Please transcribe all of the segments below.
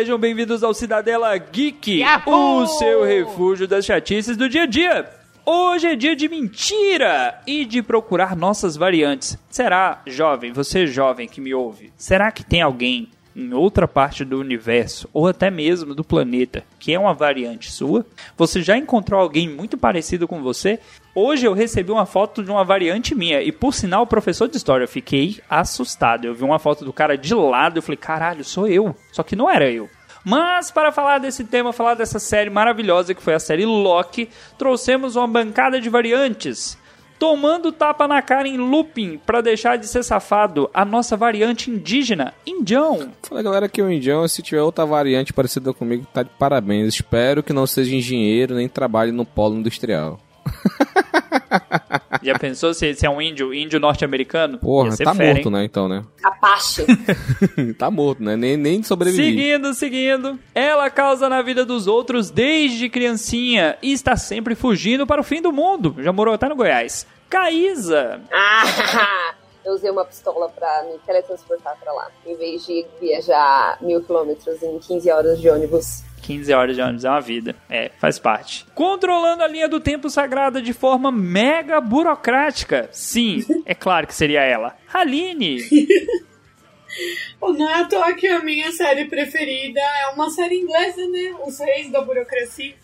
Sejam bem-vindos ao Cidadela Geek, o seu refúgio das chatices do dia a dia. Hoje é dia de mentira e de procurar nossas variantes. Será, jovem, você jovem que me ouve, será que tem alguém em outra parte do universo ou até mesmo do planeta que é uma variante sua? Você já encontrou alguém muito parecido com você? Hoje eu recebi uma foto de uma variante minha e por sinal, professor de história, eu fiquei assustado. Eu vi uma foto do cara de lado, eu falei, caralho, sou eu. Só que não era eu. Mas para falar desse tema, falar dessa série maravilhosa que foi a série Loki, trouxemos uma bancada de variantes. Tomando tapa na cara em looping para deixar de ser safado, a nossa variante indígena, Indião. Fala galera, aqui é o Indião. Se tiver outra variante parecida comigo, tá de parabéns. Espero que não seja engenheiro nem trabalhe no polo industrial. Já pensou se, se é um índio, índio norte-americano? Porra, tá fera, morto, hein? né? Então, né? Capacho. tá morto, né? Nem, nem sobrevivi. Seguindo, seguindo. Ela causa na vida dos outros desde criancinha e está sempre fugindo para o fim do mundo. Já morou até no Goiás. Caísa. Ah, eu usei uma pistola pra me teletransportar pra lá, em vez de viajar mil quilômetros em 15 horas de ônibus. 15 horas de ônibus é uma vida. É, faz parte. Controlando a linha do tempo sagrada de forma mega burocrática. Sim, é claro que seria ela. Aline. Não é à toa que a minha série preferida é uma série inglesa, né? Os Reis da Burocracia.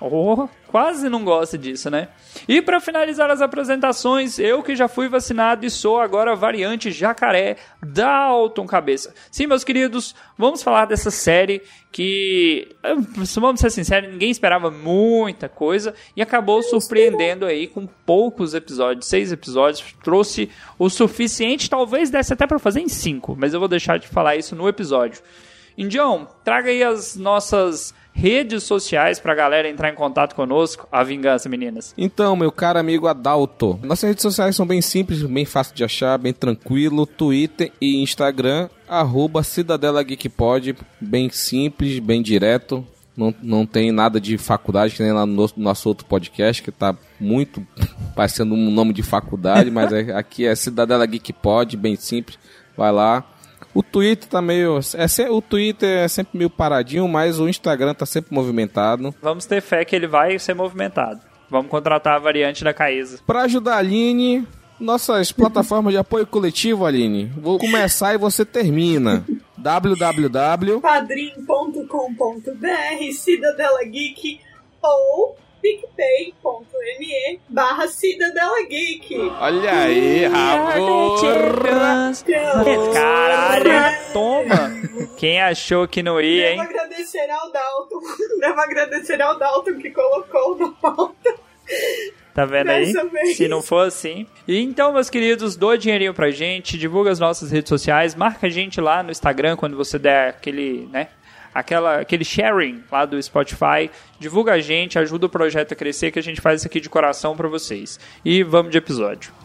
Oh, quase não gosta disso, né? E para finalizar as apresentações, eu que já fui vacinado e sou agora variante jacaré Dalton Cabeça. Sim, meus queridos, vamos falar dessa série que, vamos ser sinceros, ninguém esperava muita coisa e acabou surpreendendo aí com poucos episódios, seis episódios, trouxe o suficiente, talvez desse até para fazer em cinco, mas eu vou deixar de falar isso no episódio. Indião, traga aí as nossas redes sociais pra galera entrar em contato conosco. A vingança, meninas. Então, meu caro amigo Adalto, nossas redes sociais são bem simples, bem fácil de achar, bem tranquilo. Twitter e Instagram, arroba Cidadela Geekpod, bem simples, bem direto. Não, não tem nada de faculdade, que nem lá no nosso, nosso outro podcast, que tá muito parecendo um nome de faculdade, mas é, aqui é Cidadela Geekpod, bem simples. Vai lá. O Twitter tá meio. É, o Twitter é sempre meio paradinho, mas o Instagram tá sempre movimentado. Vamos ter fé que ele vai ser movimentado. Vamos contratar a variante da Caísa. Pra ajudar a Aline, nossas plataformas de apoio coletivo, Aline. Vou começar e você termina. www. padrim.com.br Cidadela Geek ou picpay.me barra Cidadela Geek. Olha aí, rapaz. Caralho, toma. Quem achou que não ia, hein? Devo agradecer ao Dalton. Devo agradecer ao Dalton que colocou na pauta. Tá vendo aí? Se não for assim. E então, meus queridos, doa dinheirinho pra gente, divulga as nossas redes sociais, marca a gente lá no Instagram quando você der aquele, né? Aquela, aquele sharing lá do Spotify, divulga a gente, ajuda o projeto a crescer, que a gente faz isso aqui de coração pra vocês. E vamos de episódio.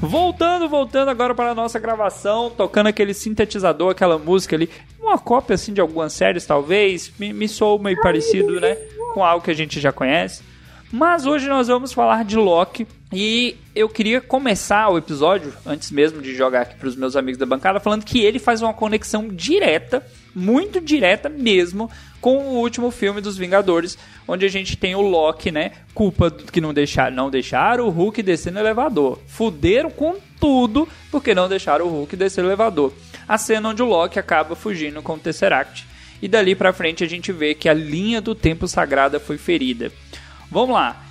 Voltando, voltando agora para a nossa gravação, tocando aquele sintetizador, aquela música ali, uma cópia assim de algumas séries talvez, me, me soou meio parecido, né, com algo que a gente já conhece. Mas hoje nós vamos falar de Loki e eu queria começar o episódio, antes mesmo de jogar aqui para os meus amigos da bancada, falando que ele faz uma conexão direta, muito direta mesmo, com o último filme dos Vingadores, onde a gente tem o Loki, né? Culpa que não deixaram, não deixaram o Hulk descer no elevador. Fuderam com tudo porque não deixaram o Hulk descer no elevador. A cena onde o Loki acaba fugindo com o Tesseract. E dali pra frente a gente vê que a linha do tempo sagrada foi ferida. Vamos lá.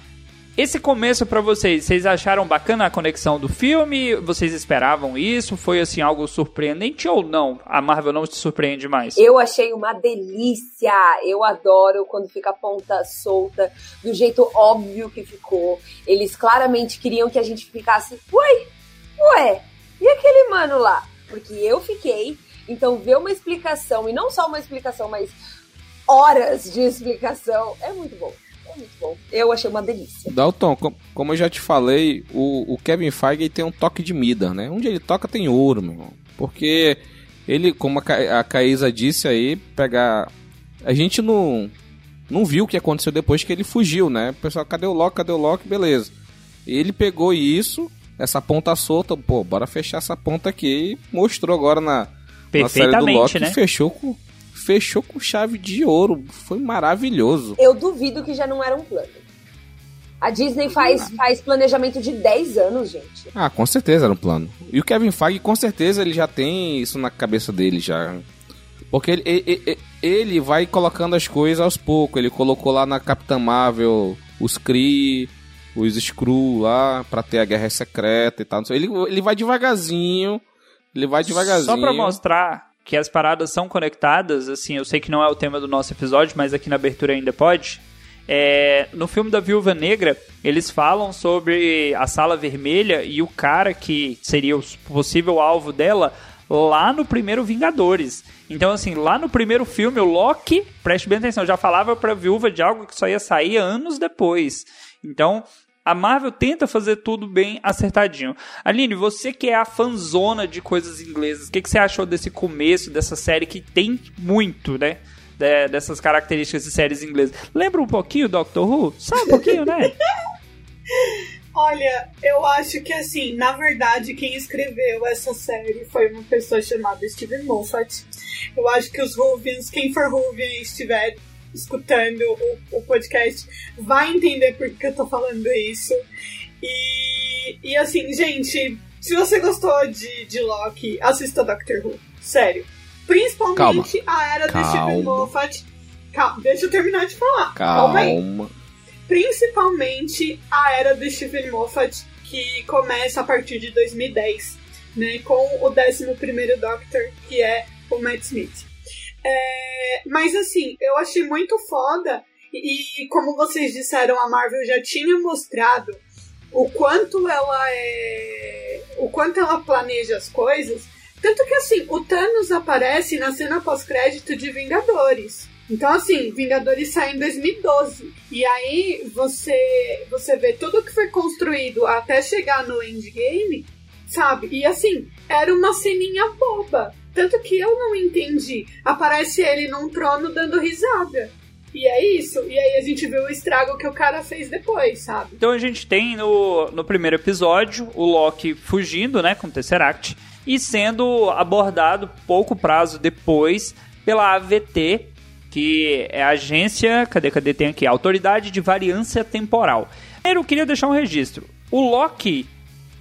Esse começo pra vocês, vocês acharam bacana a conexão do filme? Vocês esperavam isso? Foi assim algo surpreendente ou não? A Marvel não te surpreende mais? Eu achei uma delícia. Eu adoro quando fica a ponta solta, do jeito óbvio que ficou. Eles claramente queriam que a gente ficasse, ué, ué, e aquele mano lá? Porque eu fiquei. Então, ver uma explicação, e não só uma explicação, mas horas de explicação, é muito bom. É muito bom. Eu achei uma delícia. Dalton, com- como eu já te falei, o, o Kevin Feige tem um toque de Mida, né? Onde ele toca tem ouro, meu irmão. Porque ele, como a, a Caísa disse aí, pegar. A gente não, não viu o que aconteceu depois que ele fugiu, né? O pessoal, cadê o Loki? Cadê o Loki? Beleza. Ele pegou isso, essa ponta solta, pô, bora fechar essa ponta aqui e mostrou agora na, na série do Loki. né? Fechou com, fechou com chave de ouro. Foi maravilhoso. Eu duvido que já não era um plano. A Disney faz, faz planejamento de 10 anos, gente. Ah, com certeza era um plano. E o Kevin Feige, com certeza, ele já tem isso na cabeça dele já. Porque ele, ele, ele- vai colocando as coisas aos poucos. Ele colocou lá na Capitã Marvel os Kree, os Skrull lá, pra ter a Guerra Secreta e tal. Ele, ele vai devagarzinho. Ele vai devagarzinho. Só pra mostrar que as paradas são conectadas, assim, eu sei que não é o tema do nosso episódio, mas aqui na abertura ainda pode. É, no filme da Viúva Negra, eles falam sobre a sala vermelha e o cara que seria o possível alvo dela lá no primeiro Vingadores. Então, assim, lá no primeiro filme, o Loki, preste bem atenção, já falava pra viúva de algo que só ia sair anos depois. Então, a Marvel tenta fazer tudo bem acertadinho. Aline, você que é a fanzona de coisas inglesas, o que, que você achou desse começo, dessa série que tem muito, né? de- dessas características de séries inglesas. Lembra um pouquinho do Doctor Who? Só um pouquinho, né? Olha, eu acho que assim, na verdade, quem escreveu essa série foi uma pessoa chamada Steven Moffat. Eu acho que os Ruvians, quem for Ruvian e estiver escutando o, o podcast, vai entender por que eu tô falando isso. E, e assim, gente, se você gostou de, de Loki, assista Doctor Who. Sério. Principalmente a era do Steven Calma. Moffat. Calma, deixa eu terminar de falar. Calma aí Calma. principalmente a era do Stephen Moffat, que começa a partir de 2010, né, com o 11º Doctor, que é o Matt Smith. É, mas assim, eu achei muito foda, e, e como vocês disseram, a Marvel já tinha mostrado o quanto ela é. o quanto ela planeja as coisas. Tanto que assim, o Thanos aparece na cena pós-crédito de Vingadores. Então, assim, Vingadores sai em 2012. E aí você, você vê tudo que foi construído até chegar no endgame, sabe? E assim, era uma ceninha boba. Tanto que eu não entendi. Aparece ele num trono dando risada. E é isso. E aí a gente vê o estrago que o cara fez depois, sabe? Então a gente tem no, no primeiro episódio o Loki fugindo, né, com o Tesseract, e sendo abordado pouco prazo depois pela AVT, que é a agência, cadê, cadê, tem aqui, Autoridade de Variância Temporal. Primeiro, eu queria deixar um registro. O Loki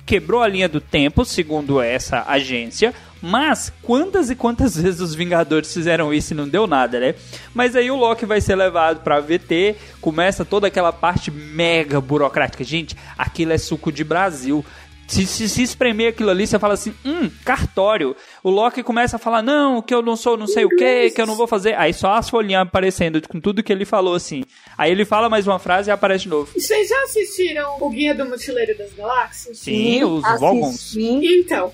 quebrou a linha do tempo, segundo essa agência, mas quantas e quantas vezes os Vingadores fizeram isso e não deu nada, né? Mas aí o Loki vai ser levado pra VT, começa toda aquela parte mega burocrática. Gente, aquilo é suco de Brasil. Se, se, se espremer aquilo ali, você fala assim, hum, cartório. O Loki começa a falar, não, que eu não sou não sei o que, que eu não vou fazer. Aí só as folhinhas aparecendo com tudo que ele falou, assim. Aí ele fala mais uma frase e aparece de novo. Vocês já assistiram o Guia do Mochileiro das Galáxias? Sim, os Vogons. Então,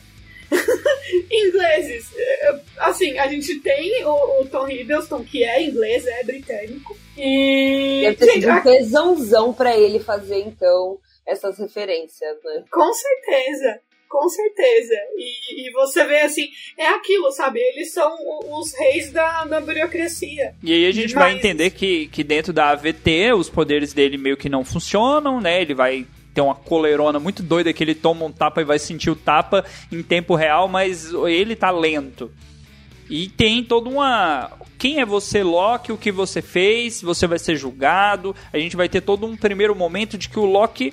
ingleses, eh, assim, a gente tem o, o Tom Hiddleston, que é inglês, é britânico. E. Deve ter Gente, sido um tesãozão pra ele fazer, então, essas referências, né? com certeza. Com certeza. E, e você vê assim, é aquilo, sabe? Eles são os reis da, da burocracia. E aí a gente vai Mas- entender que, que dentro da AVT os poderes dele meio que não funcionam, né? Ele vai ter uma coleirona muito doida que ele toma um tapa e vai sentir o tapa em tempo real, mas ele tá lento. E tem toda uma. Quem é você, Loki? O que você fez? Você vai ser julgado. A gente vai ter todo um primeiro momento de que o Loki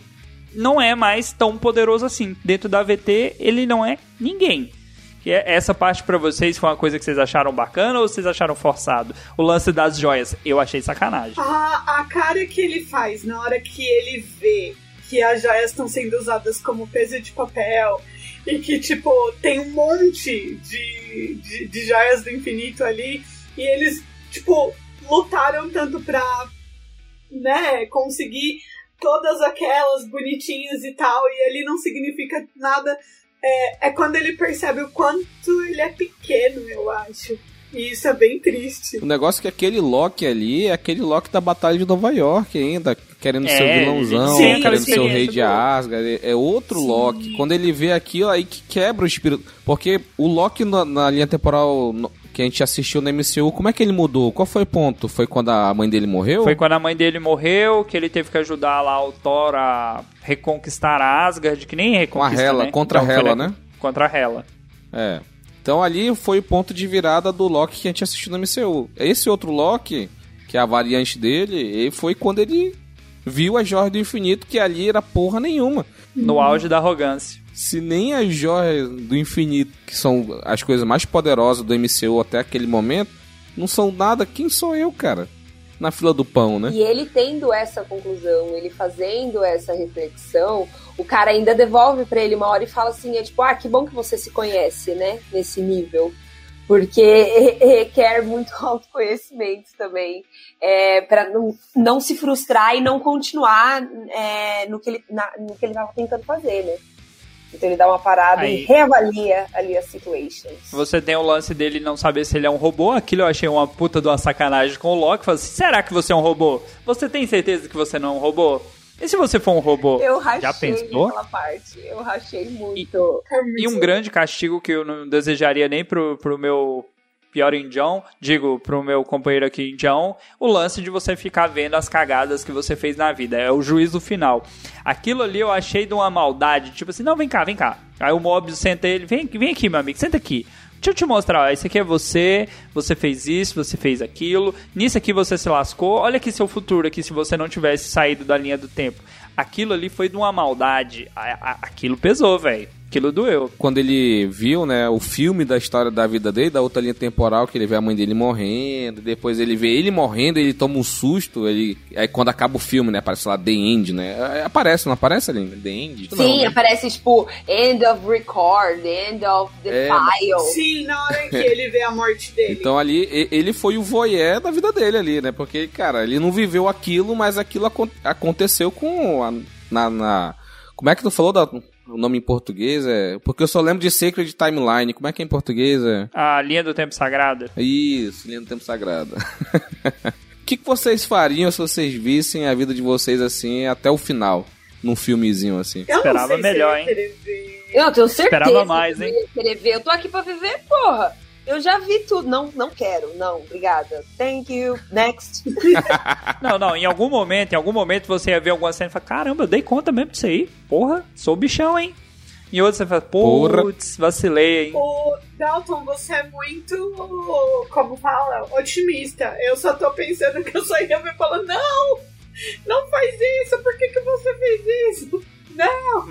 não é mais tão poderoso assim. Dentro da AVT, ele não é ninguém. Que é- essa parte pra vocês foi uma coisa que vocês acharam bacana ou vocês acharam forçado? O lance das joias, eu achei sacanagem. A, a cara que ele faz na hora que ele vê que as joias estão sendo usadas como peso de papel e que, tipo, tem um monte de, de, de joias do infinito ali e eles, tipo, lutaram tanto pra, né, conseguir todas aquelas bonitinhas e tal e ali não significa nada. É, é quando ele percebe o quanto ele é pequeno, eu acho. E isso é bem triste. O negócio é que aquele Loki ali é aquele Loki da Batalha de Nova York ainda, querendo É, ser o ele vilãozão, aquela querendo ser o rei de. Asgard. É outro Loki. Quando ele vê aquilo, aí que quebra o espírito. Porque o Loki na, na linha temporal no- que a gente assistiu na MCU, como é que ele mudou? Qual foi o ponto? Foi quando a mãe dele morreu? Foi quando a mãe dele morreu, que ele teve que ajudar lá o Thor a reconquistar a Asgard, que nem reconquista, Hela, né? contra a foi Hela, né? Contra a Hela. É. Então ali foi o ponto de virada do Loki que a gente assistiu no MCU. Esse outro Loki, que é a variante dele, ele foi quando ele viu a Joia do Infinito, que ali era porra nenhuma. No auge da arrogância. Se nem as joias do infinito, que são as coisas mais poderosas do MCU até aquele momento, não são nada, quem sou eu, cara? Na fila do pão, né? E ele tendo essa conclusão, ele fazendo essa reflexão, o cara ainda devolve pra ele uma hora e fala assim, é tipo, ah, que bom que você se conhece, né, nesse nível. Porque re- requer muito autoconhecimento também, é, para não, não se frustrar e não continuar é, no, que ele, na- no que ele tava tentando fazer, né. Então ele dá uma parada Aí. e reavalia ali as situations. Você tem o lance dele não saber se ele é um robô. Aquilo eu achei uma puta de uma sacanagem com o Loki. Falei assim, será que você é um robô? Você tem certeza que você não é um robô? E se você for um robô? Eu rachei Já pensou? naquela parte, eu rachei muito. E um grande castigo que eu não desejaria nem pro, pro meu pior Indião, digo, pro meu companheiro aqui Indião, o lance de você ficar vendo as cagadas que você fez na vida. É o juízo final. Aquilo ali eu achei de uma maldade, tipo assim, não, vem cá, vem cá. Aí o Mobius senta ele, vem, vem aqui, meu amigo, senta aqui. Deixa eu te mostrar, ó, esse aqui é você, você fez isso, você fez aquilo, nisso aqui você se lascou, olha aqui seu futuro aqui se você não tivesse saído da linha do tempo. Aquilo ali foi de uma maldade, aquilo pesou, velho. Aquilo doeu. Quando ele viu, né, o filme da história da vida dele, da outra linha temporal, que ele vê a mãe dele morrendo, depois ele vê ele morrendo, ele toma um susto, ele aí quando acaba o filme, né, aparece lá The End, né? É, Aparece, não aparece ali? The End? Sim, Não, né? aparece tipo end of record, end of the É, file. Sim, na hora que ele vê a morte dele. Então ali, ele foi o voyeur da vida dele ali, né? Porque, cara, ele não viveu aquilo, mas aquilo acon- aconteceu com a, na, na- Como é que tu falou da- o nome em português? É, porque eu só lembro de Sacred Timeline. Como é que é em português? É? A linha do tempo sagrado. Isso, linha do tempo sagrado. O que, que vocês fariam se vocês vissem a vida de vocês assim até o final? Num filmezinho assim. eu esperava não sei melhor, se eu tenho certeza Esperava mais, que eu hein? Eu tô aqui pra viver, porra. Eu já vi tudo. Não, não quero. Não, obrigada. Thank you. Next. Não, não, em algum momento, em algum momento você ia ver alguma cena e falar, caramba, eu dei conta mesmo disso aí. Porra, sou bichão, hein? Em outro você fala, Porra. putz, vacilei, hein? O Dalton, você é muito, como fala, otimista. Eu só tô pensando que eu só ia ver falando, não, não faz isso, por que,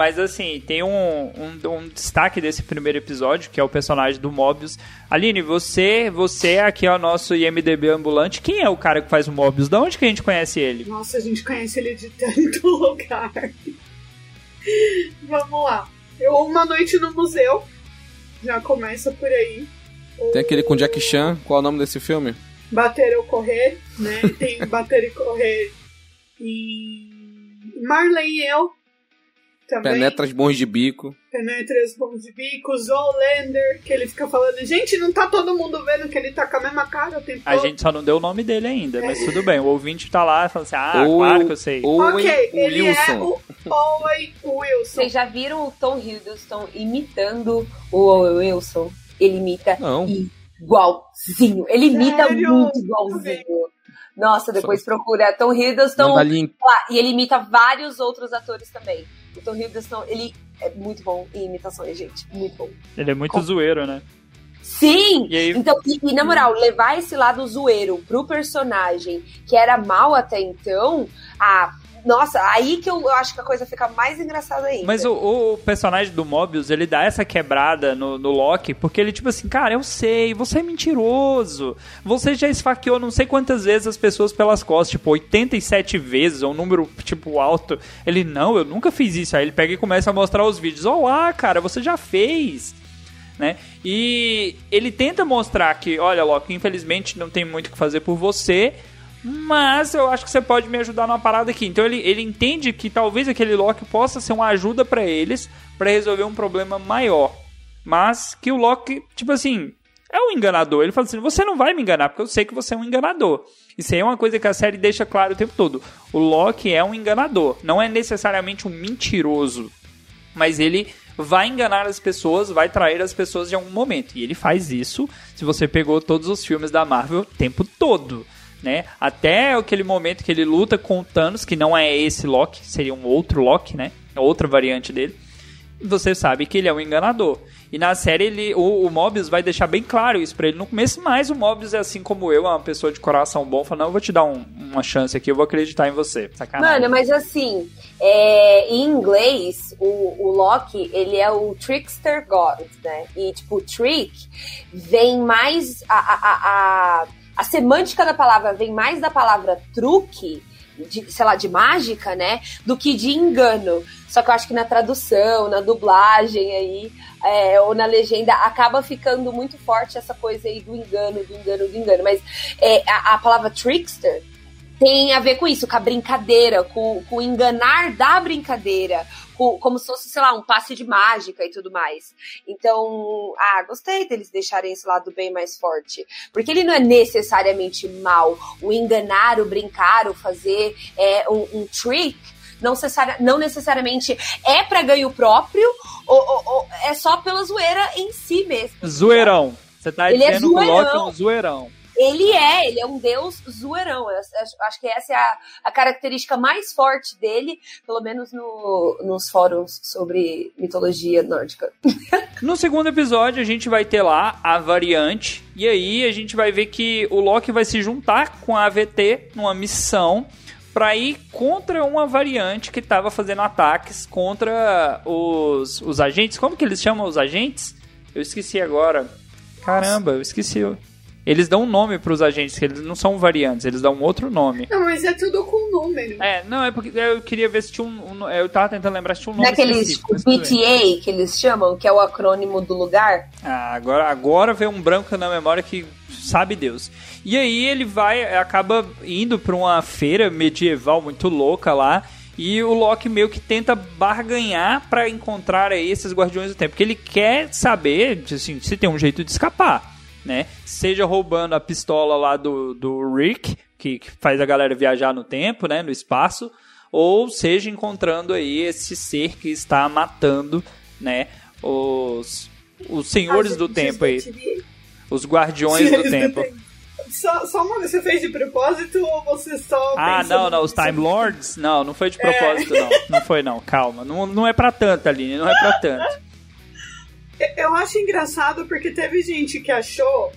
Mas assim, tem um, um, um destaque desse primeiro episódio, que é o personagem do Mobius. Aline, você, você aqui é o nosso IMDB ambulante. Quem é o cara que faz o Mobius? Da onde que a gente conhece ele? Nossa, a gente conhece ele de tanto lugar. Vamos lá. Eu, uma noite no museu. Já começa por aí. Tem aquele com Jack Chan. Qual é o nome desse filme? Bater ou correr, né? Tem bater e correr. E Marley e eu. Também. Penetra as bons de bico. Penetra os bons de bico. Zoolander, que ele fica falando, gente, não tá todo mundo vendo que ele tá com a mesma cara o tempo A todo. gente só não deu o nome dele ainda, mas tudo bem. O ouvinte tá lá falando assim, ah, Ou- claro que eu sei. Owen Ok, ele Wilson. é o Owen Wilson. Vocês já viram o Tom Hiddleston imitando o Owen Wilson? Ele imita Não. igualzinho. Ele imita Sério? muito igualzinho. Nossa, depois procura Tom Hiddleston lá. E ele imita vários outros atores também. O Tom Hiddleston, ele é muito bom em imitações, gente. Muito bom. Ele é muito Com- zoeiro, né? Sim! E aí- Então, e, e, na moral, levar esse lado zoeiro pro personagem que era mal até então, ah, nossa, aí que eu acho que a coisa fica mais engraçada ainda. Mas o, o personagem do Mobius, ele dá essa quebrada no, no Loki, porque ele, tipo assim, cara, eu sei, você é mentiroso. Você já esfaqueou não sei quantas vezes as pessoas pelas costas, tipo, 87 vezes, ou um número, tipo, alto. Ele, não, eu nunca fiz isso. Aí ele pega e começa a mostrar os vídeos. Olá, cara, você já fez. Né? E ele tenta mostrar que, olha, Loki, infelizmente não tem muito o que fazer por você, mas eu acho que você pode me ajudar numa parada aqui. Então ele, ele entende que talvez aquele Loki possa ser uma ajuda para eles para resolver um problema maior. Mas que o Loki, tipo assim, é um enganador. Ele fala assim: você não vai me enganar, porque eu sei que você é um enganador. Isso aí é uma coisa que a série deixa claro o tempo todo. O Loki é um enganador. Não é necessariamente um mentiroso. Mas ele vai enganar as pessoas, vai trair as pessoas em algum momento. E ele faz isso se você pegou todos os filmes da Marvel o tempo todo né? Até aquele momento que ele luta com o Thanos, que não é esse Loki, seria um outro Loki, né? Outra variante dele. Você sabe que ele é um enganador. E na série ele, o, o Mobius vai deixar bem claro isso para ele no começo, mas o Mobius é assim como eu, é uma pessoa de coração bom, fala, não, eu vou te dar um, uma chance aqui, eu vou acreditar em você. Sacanagem. Mano, mas assim, é, em inglês, o, o Loki, ele é o Trickster God, né? E, tipo, trick vem mais a, a, a, a semântica da palavra vem mais da palavra truque, de, sei lá, de mágica, né? Do que de engano. Só que eu acho que na tradução, na dublagem aí, é, ou na legenda, acaba ficando muito forte essa coisa aí do engano, do engano, do engano. Mas é, a, a palavra trickster tem a ver com isso, com a brincadeira, com, com o enganar da brincadeira, como se fosse, sei lá, um passe de mágica e tudo mais. Então, ah, gostei deles deixarem esse lado bem mais forte. Porque ele não é necessariamente mal. O enganar, o brincar, o fazer é, um, um trick não, não necessariamente é para ganho próprio ou, ou, ou, é só pela zoeira em si mesmo. Zoeirão. Você tá ele é dizendo é que o Loki é um zoeirão. Ele é, ele é um deus zoeirão. Eu acho que essa é a, a característica mais forte dele, pelo menos no, nos fóruns sobre mitologia nórdica. No segundo episódio, a gente vai ter lá a variante, e aí a gente vai ver que o Loki vai se juntar com a AVT numa missão para ir contra uma variante que estava fazendo ataques contra os, os agentes. Como que eles chamam os agentes? Eu esqueci agora. Caramba, eu esqueci. Eles dão um nome pros agentes, que eles não são variantes, eles dão um outro nome. Não, mas é tudo com número. É, não, é porque eu queria ver se tinha um. um eu tava tentando lembrar se tinha um nome. Naqueles BTA que eles chamam, que é o acrônimo do lugar. Ah, agora, agora veio um branco na memória que sabe Deus. E aí ele vai, acaba indo pra uma feira medieval muito louca lá. E o Loki meio que tenta barganhar para encontrar aí esses Guardiões do Tempo. Porque ele quer saber assim, se tem um jeito de escapar né? Seja roubando a pistola lá do, do Rick, que, que faz a galera viajar no tempo, né? No espaço, ou seja encontrando aí esse ser que está matando, né? Os, os senhores do tempo aí. Os guardiões do tempo. Só, só você fez de propósito ou você só. Ah, não, não, os Time Lords? Não, não foi de é. propósito, é. não. Não foi, não, calma. Não, não é pra tanto, Aline, não é pra tanto. Eu acho engraçado porque teve gente que achou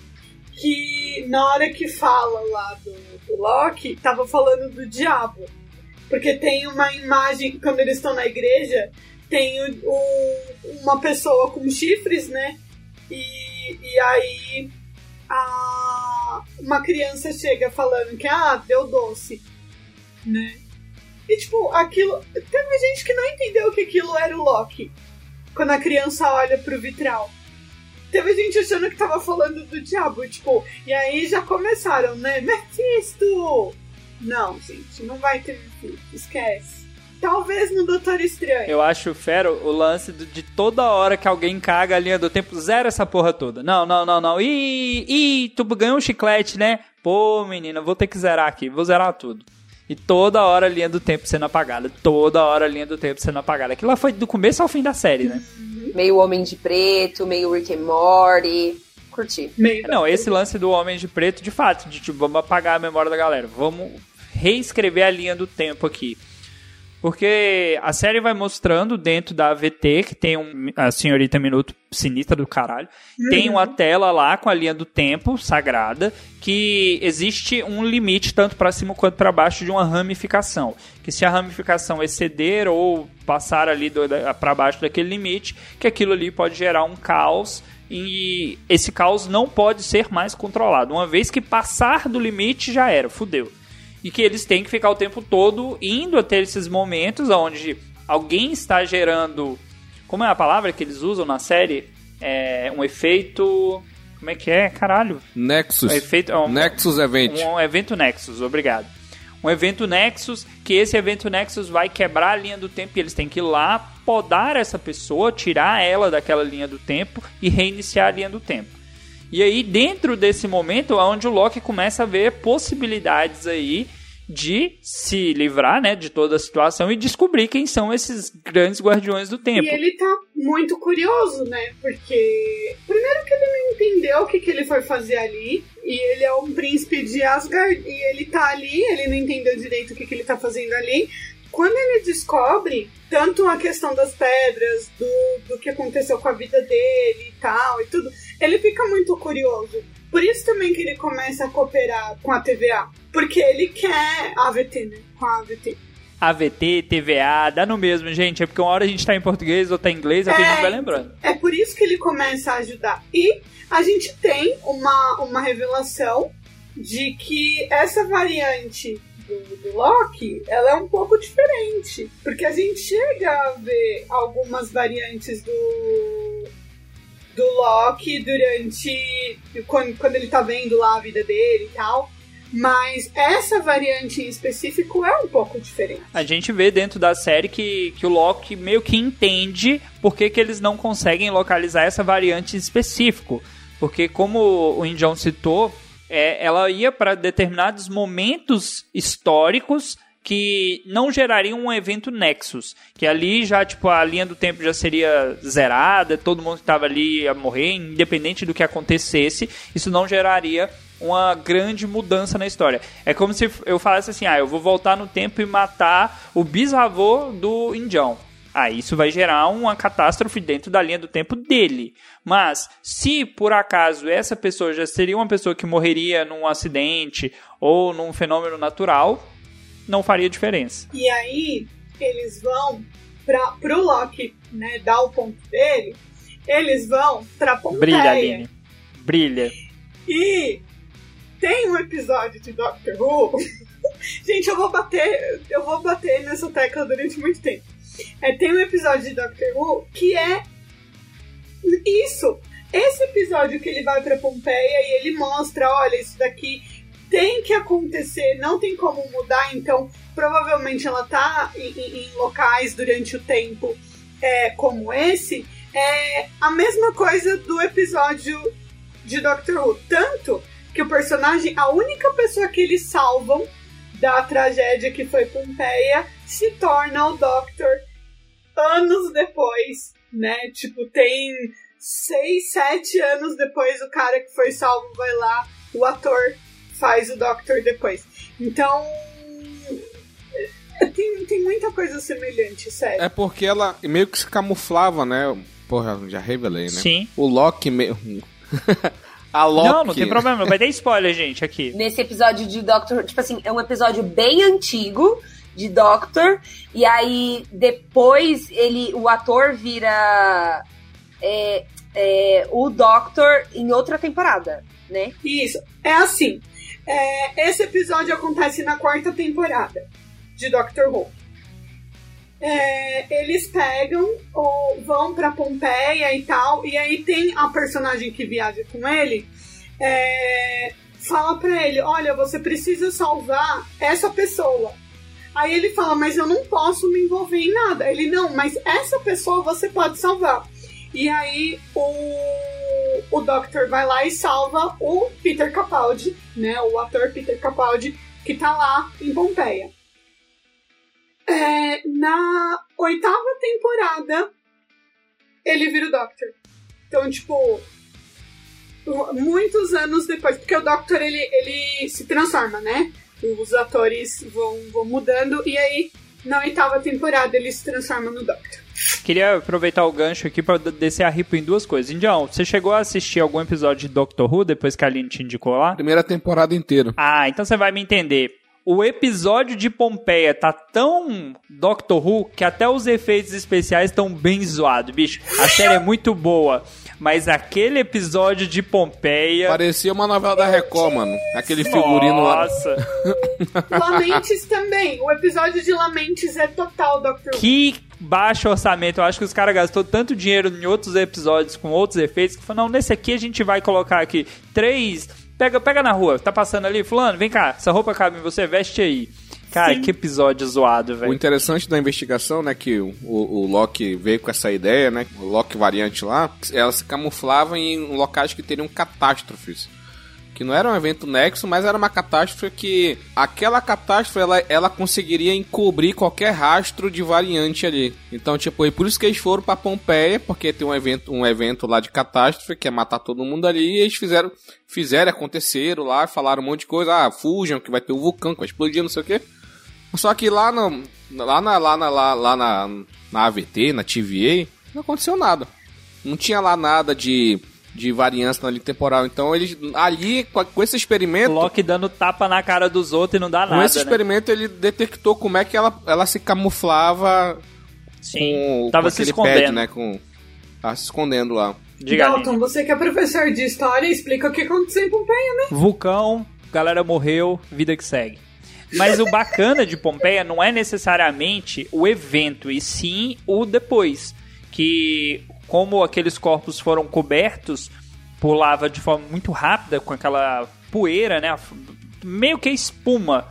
que na hora que fala lá do, do Loki, tava falando do diabo. Porque tem uma imagem, quando eles estão na igreja, tem o, o, uma pessoa com chifres, né? E, e aí a, uma criança chega falando que, ah, deu doce, né? E tipo, aquilo. Teve gente que não entendeu que aquilo era o Loki quando a criança olha pro vitral. Teve gente achando que tava falando do diabo, tipo, e aí já começaram, né? Mephisto! Não, gente, não vai ter Mephisto, esquece. Talvez no Doutor Estranho. Eu acho fero o lance de toda hora que alguém caga a linha do tempo, zera essa porra toda. Não, não, não, não. Ih, ih, tu ganhou um chiclete, né? Pô, menina, vou ter que zerar aqui, vou zerar tudo. E toda hora a linha do tempo sendo apagada. Toda hora a linha do tempo sendo apagada. Aquilo lá foi do começo ao fim da série, né? Meio Homem de Preto, meio Rick and Morty. Curti. Meio Não, esse lance do Homem de Preto, de fato, de tipo, vamos apagar a memória da galera. Vamos reescrever a linha do tempo aqui. Porque a série vai mostrando dentro da AVT, que tem um, a senhorita Minuto sinistra do caralho, tem uma tela lá com a linha do tempo sagrada, que existe um limite tanto para cima quanto para baixo de uma ramificação. Que se a ramificação exceder ou passar ali para baixo daquele limite, que aquilo ali pode gerar um caos e esse caos não pode ser mais controlado. Uma vez que passar do limite já era, fudeu e que eles têm que ficar o tempo todo indo até esses momentos onde alguém está gerando. Como é a palavra que eles usam na série? É um efeito. Como é que é? Caralho. Nexus. Um efeito, é um, Nexus Event. Um evento Nexus, obrigado. Um evento Nexus, que esse evento Nexus vai quebrar a linha do tempo e eles têm que ir lá podar essa pessoa, tirar ela daquela linha do tempo e reiniciar a linha do tempo. E aí, dentro desse momento, é onde o Loki começa a ver possibilidades aí de se livrar, né, de toda a situação e descobrir quem são esses grandes guardiões do tempo. E ele tá muito curioso, né? Porque primeiro que ele não entendeu o que, que ele foi fazer ali. E ele é um príncipe de Asgard e ele tá ali, ele não entendeu direito o que, que ele tá fazendo ali. Quando ele descobre tanto a questão das pedras, do, do que aconteceu com a vida dele e tal e tudo, ele fica muito curioso. Por isso também que ele começa a cooperar com a TVA. Porque ele quer a AVT, né? Com a AVT. AVT, TVA, dá no mesmo, gente. É porque uma hora a gente tá em português, ou tá em inglês, é a gente vai lembrando. É por isso que ele começa a ajudar. E a gente tem uma, uma revelação de que essa variante do, do, Loki, ela é um pouco diferente. Porque a gente chega a ver algumas variantes do, do Loki durante. Quando, quando ele tá vendo lá a vida dele e tal. Mas essa variante em específico é um pouco diferente. A gente vê dentro da série que, que o Loki meio que entende por que, que eles não conseguem localizar essa variante em específico. Porque, como o Indião citou, é, ela ia para determinados momentos históricos que não gerariam um evento Nexus, que ali já tipo a linha do tempo já seria zerada, todo mundo que estava ali ia morrer, independente do que acontecesse, isso não geraria uma grande mudança na história. É como se eu falasse assim: "Ah, eu vou voltar no tempo e matar o bisavô do Indião". Ah, isso vai gerar uma catástrofe dentro da linha do tempo dele. Mas, se por acaso essa pessoa já seria uma pessoa que morreria num acidente ou num fenômeno natural, não faria diferença. E aí, eles vão para pro Loki, né, dar o ponto dele, eles vão pra Pompeia. Brilha, Aline. Brilha. E tem um episódio de Doctor Who. Gente, eu vou bater, eu vou bater nessa tecla durante muito tempo. É, tem um episódio de Doctor Who que é isso. Esse episódio que ele vai para Pompeia e ele mostra, olha, isso daqui tem que acontecer, não tem como mudar, então provavelmente ela tá em, em locais durante o tempo é, como esse. É a mesma coisa do episódio de Doctor Who. Tanto que o personagem, a única pessoa que eles salvam da tragédia que foi Pompeia, se torna o Doctor anos depois, né? Tipo, tem seis, sete anos depois o cara que foi salvo vai lá, o ator faz o Doctor depois. Então. É, tem, tem muita coisa semelhante, sério. É porque ela meio que se camuflava, né? Porra, já revelei, né? Sim. O Loki meio. A Loki. Não, não tem problema, não vai ter spoiler, gente, aqui. Nesse episódio de Doctor, tipo assim, é um episódio bem antigo de Doctor, e aí depois ele, o ator vira é, é, o Doctor em outra temporada, né? Isso, é assim. É, esse episódio acontece na quarta temporada de Doctor Who. É, eles pegam ou vão para Pompeia e tal, e aí tem a personagem que viaja com ele, é, fala para ele: Olha, você precisa salvar essa pessoa. Aí ele fala: Mas eu não posso me envolver em nada. Ele: Não, mas essa pessoa você pode salvar. E aí o, o Doctor vai lá e salva o Peter Capaldi, né? O ator Peter Capaldi, que tá lá em Pompeia. É, na oitava temporada, ele vira o Doctor. Então, tipo, muitos anos depois, porque o Doctor ele, ele se transforma, né? Os atores vão, vão mudando, e aí na oitava temporada ele se transforma no Doctor. Queria aproveitar o gancho aqui pra descer a ripa em duas coisas. Indião, você chegou a assistir algum episódio de Doctor Who depois que a Aline te indicou lá? Primeira temporada inteira. Ah, então você vai me entender. O episódio de Pompeia tá tão Doctor Who que até os efeitos especiais estão bem zoados, bicho. A série é muito boa. Mas aquele episódio de Pompeia. Parecia uma novela da Record, mano. Aquele figurino lá. Nossa, Lamentes também. O episódio de Lamentes é total Who. que baixo orçamento. Eu acho que os caras gastou tanto dinheiro em outros episódios com outros efeitos que falou: não, nesse aqui a gente vai colocar aqui três. Pega, pega na rua, tá passando ali, fulano, vem cá, essa roupa cabe em você, veste aí. Cara, que episódio zoado, O velho. interessante da investigação, né, que o, o, o Loki veio com essa ideia, né, o Loki variante lá, ela se camuflava em locais que teriam catástrofes. Que não era um evento nexo, mas era uma catástrofe que aquela catástrofe ela, ela conseguiria encobrir qualquer rastro de variante ali. Então, tipo, e por isso que eles foram pra Pompeia, porque tem um evento, um evento lá de catástrofe, que é matar todo mundo ali, e eles fizeram, fizeram, aconteceram lá, falaram um monte de coisa, ah, fujam, que vai ter um vulcão que vai explodir, não sei o quê. Só que lá, no, lá, na, lá, na, lá, lá na, na AVT, na TVA, não aconteceu nada. Não tinha lá nada de, de variância na linha temporal. Então eles ali, com, com esse experimento. Loki dando tapa na cara dos outros e não dá Com nada, esse né? experimento ele detectou como é que ela, ela se camuflava Sim, com, tava com se escondendo. pad, né? Com, tava se escondendo lá. Diga Dalton, você que é professor de história, explica o que aconteceu em Pompeia, né? Vulcão, galera morreu, vida que segue. Mas o bacana de Pompeia não é necessariamente o evento, e sim o depois. Que, como aqueles corpos foram cobertos por lava de forma muito rápida, com aquela poeira, né? Meio que espuma.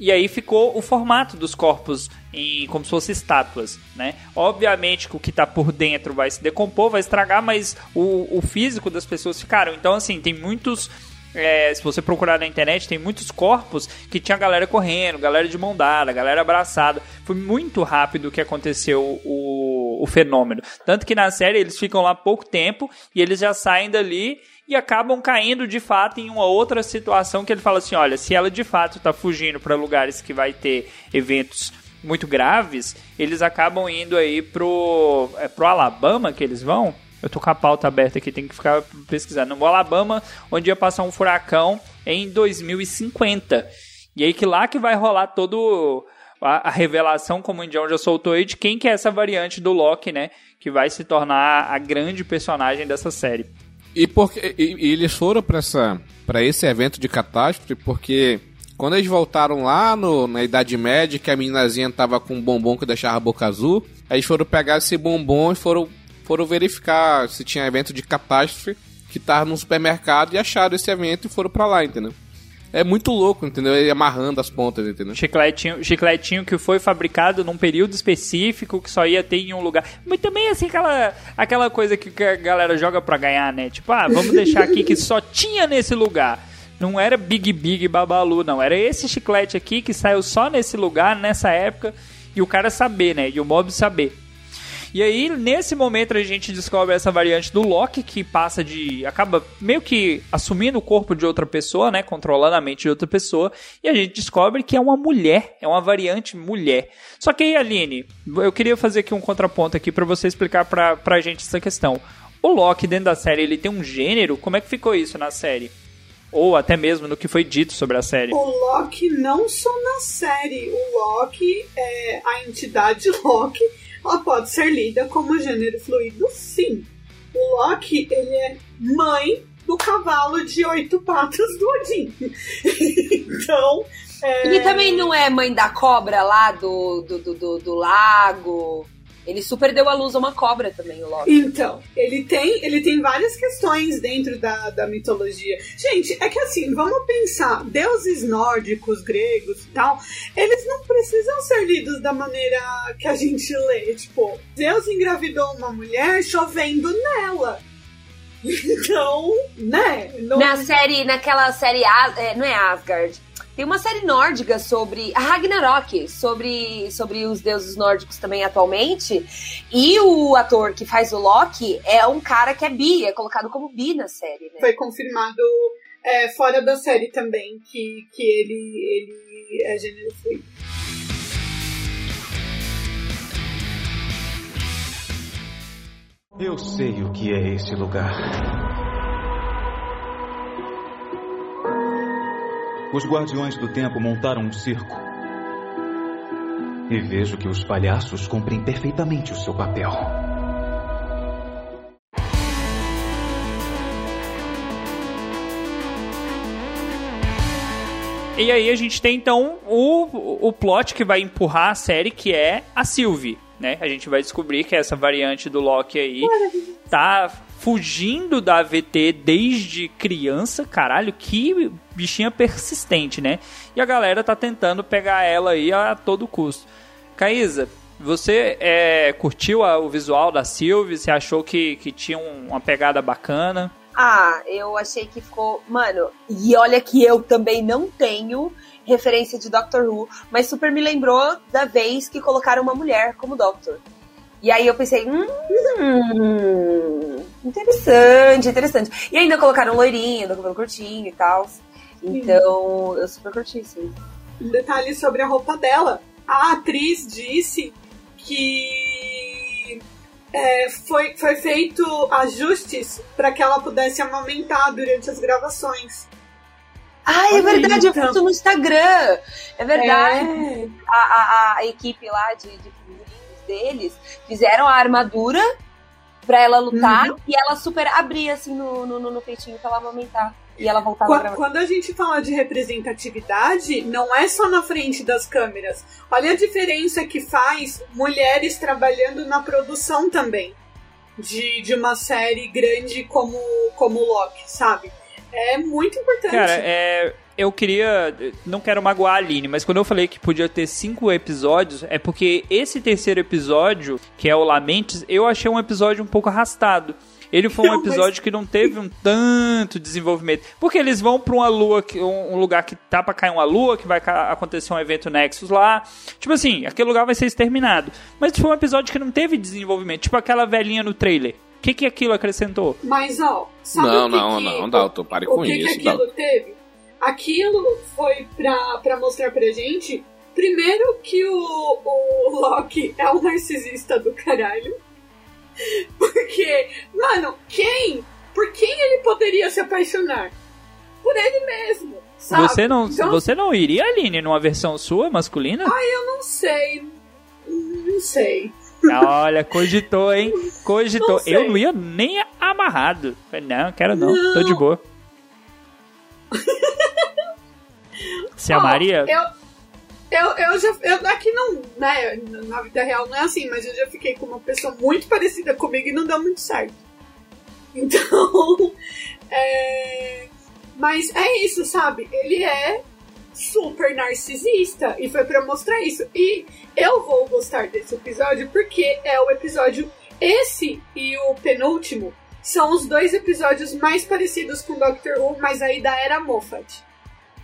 E aí ficou o formato dos corpos em como se fossem estátuas, né? Obviamente que o que está por dentro vai se decompor, vai estragar, mas o, o físico das pessoas ficaram. Então, assim, tem muitos é, se você procurar na internet, tem muitos corpos que tinha galera correndo, galera de mão dada, galera abraçada. Foi muito rápido que aconteceu o, o fenômeno. Tanto que na série eles ficam lá pouco tempo e eles já saem dali e acabam caindo de fato em uma outra situação que ele fala assim: olha, se ela de fato está fugindo para lugares que vai ter eventos muito graves, eles acabam indo aí pro, é, pro Alabama que eles vão. Eu tô com a pauta aberta aqui, tem que ficar pesquisando. No Alabama, onde ia passar um furacão em 2050. E aí que lá que vai rolar todo a, a revelação, como o Indião já soltou aí, de quem que é essa variante do Loki, né? Que vai se tornar a grande personagem dessa série. E, porque, e, e eles foram pra esse evento de catástrofe porque quando eles voltaram lá no, na Idade Média, que a meninazinha tava com um bombom que deixava a boca azul, aí eles foram pegar esse bombom e foram, foram verificar se tinha evento de catástrofe que tava no supermercado e acharam esse evento e foram pra lá, entendeu? É muito louco, entendeu? Ele amarrando as pontas, entendeu? Chicletinho, chicletinho que foi fabricado num período específico, que só ia ter em um lugar. Mas também, assim, aquela, aquela coisa que a galera joga pra ganhar, né? Tipo, ah, vamos deixar aqui que só tinha nesse lugar. Não era Big Big Babalu, não. Era esse chiclete aqui que saiu só nesse lugar, nessa época, e o cara saber, né? E o mob saber. E aí, nesse momento, a gente descobre essa variante do Loki que passa de. acaba meio que assumindo o corpo de outra pessoa, né? Controlando a mente de outra pessoa. E a gente descobre que é uma mulher, é uma variante mulher. Só que aí, Aline, eu queria fazer aqui um contraponto aqui para você explicar pra, pra gente essa questão. O Loki dentro da série, ele tem um gênero? Como é que ficou isso na série? Ou até mesmo no que foi dito sobre a série? O Loki não só na série. O Loki, é, a entidade Loki, ela pode ser lida como gênero fluido, sim. O Loki, ele é mãe do cavalo de oito patas do Odin. então. É... Ele também não é mãe da cobra lá do, do, do, do, do lago. Ele super deu à luz a uma cobra também, o Loki. Então, ele tem, ele tem várias questões dentro da, da mitologia. Gente, é que assim, vamos pensar, deuses nórdicos, gregos e tal, eles não precisam ser lidos da maneira que a gente lê. Tipo, Deus engravidou uma mulher chovendo nela. Então, né? Não... Na série, naquela série, é, não é Asgard. Tem uma série nórdica sobre a Ragnarok, sobre, sobre os deuses nórdicos também atualmente. E o ator que faz o Loki é um cara que é bi, é colocado como bi na série. Né? Foi confirmado é, fora da série também que, que ele, ele é gênero fluido. Eu sei o que é esse lugar. Os Guardiões do Tempo montaram um circo. E vejo que os palhaços cumprem perfeitamente o seu papel. E aí a gente tem então o, o plot que vai empurrar a série, que é a Sylvie, né? A gente vai descobrir que essa variante do Loki aí tá fugindo da AVT desde criança, caralho, que bichinha persistente, né? E a galera tá tentando pegar ela aí a todo custo. Caísa, você é, curtiu a- o visual da Sylvie? Você achou que, que tinha um- uma pegada bacana? Ah, eu achei que ficou. Mano, e olha que eu também não tenho referência de Doctor Who, mas super me lembrou da vez que colocaram uma mulher como Doctor. E aí eu pensei, hum, interessante, interessante. E ainda colocaram loirinho, do cabelo curtinho e tal. Então, eu super curti, sim. Um detalhe sobre a roupa dela. A atriz disse que é, foi, foi feito ajustes para que ela pudesse amamentar durante as gravações. Ah, é Olha verdade, eu então. vi isso no Instagram. É verdade. É. A, a, a equipe lá de, de deles fizeram a armadura pra ela lutar Uhum. e ela super abria assim no, no, no, no peitinho pra ela amamentar. E ela voltava a Qua- gravar. Quando a gente fala de representatividade, não é só na frente das câmeras. Olha a diferença que faz mulheres trabalhando na produção também de, de uma série grande como, como Loki, sabe? É muito importante. Cara, é, eu queria. Não quero magoar a Aline, mas quando eu falei que podia ter cinco episódios, é porque esse terceiro episódio, que é o Lamentes, eu achei um episódio um pouco arrastado. Ele foi um Não, mas- episódio que não teve um tanto desenvolvimento. Porque eles vão pra uma lua, um lugar que tá pra cair uma lua, que vai acontecer um evento Nexus lá. Tipo assim, aquele lugar vai ser exterminado. Mas foi um episódio que não teve desenvolvimento. Tipo aquela velhinha no trailer. O que, que aquilo acrescentou? Mas, ó, sabe Não, o que não, que- não, Dalton, pare o com que isso, que aquilo Dalton. teve? Aquilo foi pra, pra mostrar pra gente, primeiro que o, o Loki é um narcisista do caralho. Porque, mano, quem? Por quem ele poderia se apaixonar? Por ele mesmo, sabe? Você não, Então, você não iria, Aline, numa versão sua masculina? eu não sei. Não sei. Olha, cogitou, hein? Cogitou. Não eu não ia nem amarrado. Não, quero não, tô de boa. Se Ó, amaria? Eu, eu, eu já. Eu, aqui não, né? Na vida real não é assim, mas eu já fiquei com uma pessoa muito parecida comigo e não deu muito certo. Então. é, mas é isso, sabe? Ele é super narcisista e foi pra mostrar isso. E eu vou gostar desse episódio porque é o episódio. Esse e o penúltimo são os dois episódios mais parecidos com Doctor Who, mas aí da era Moffat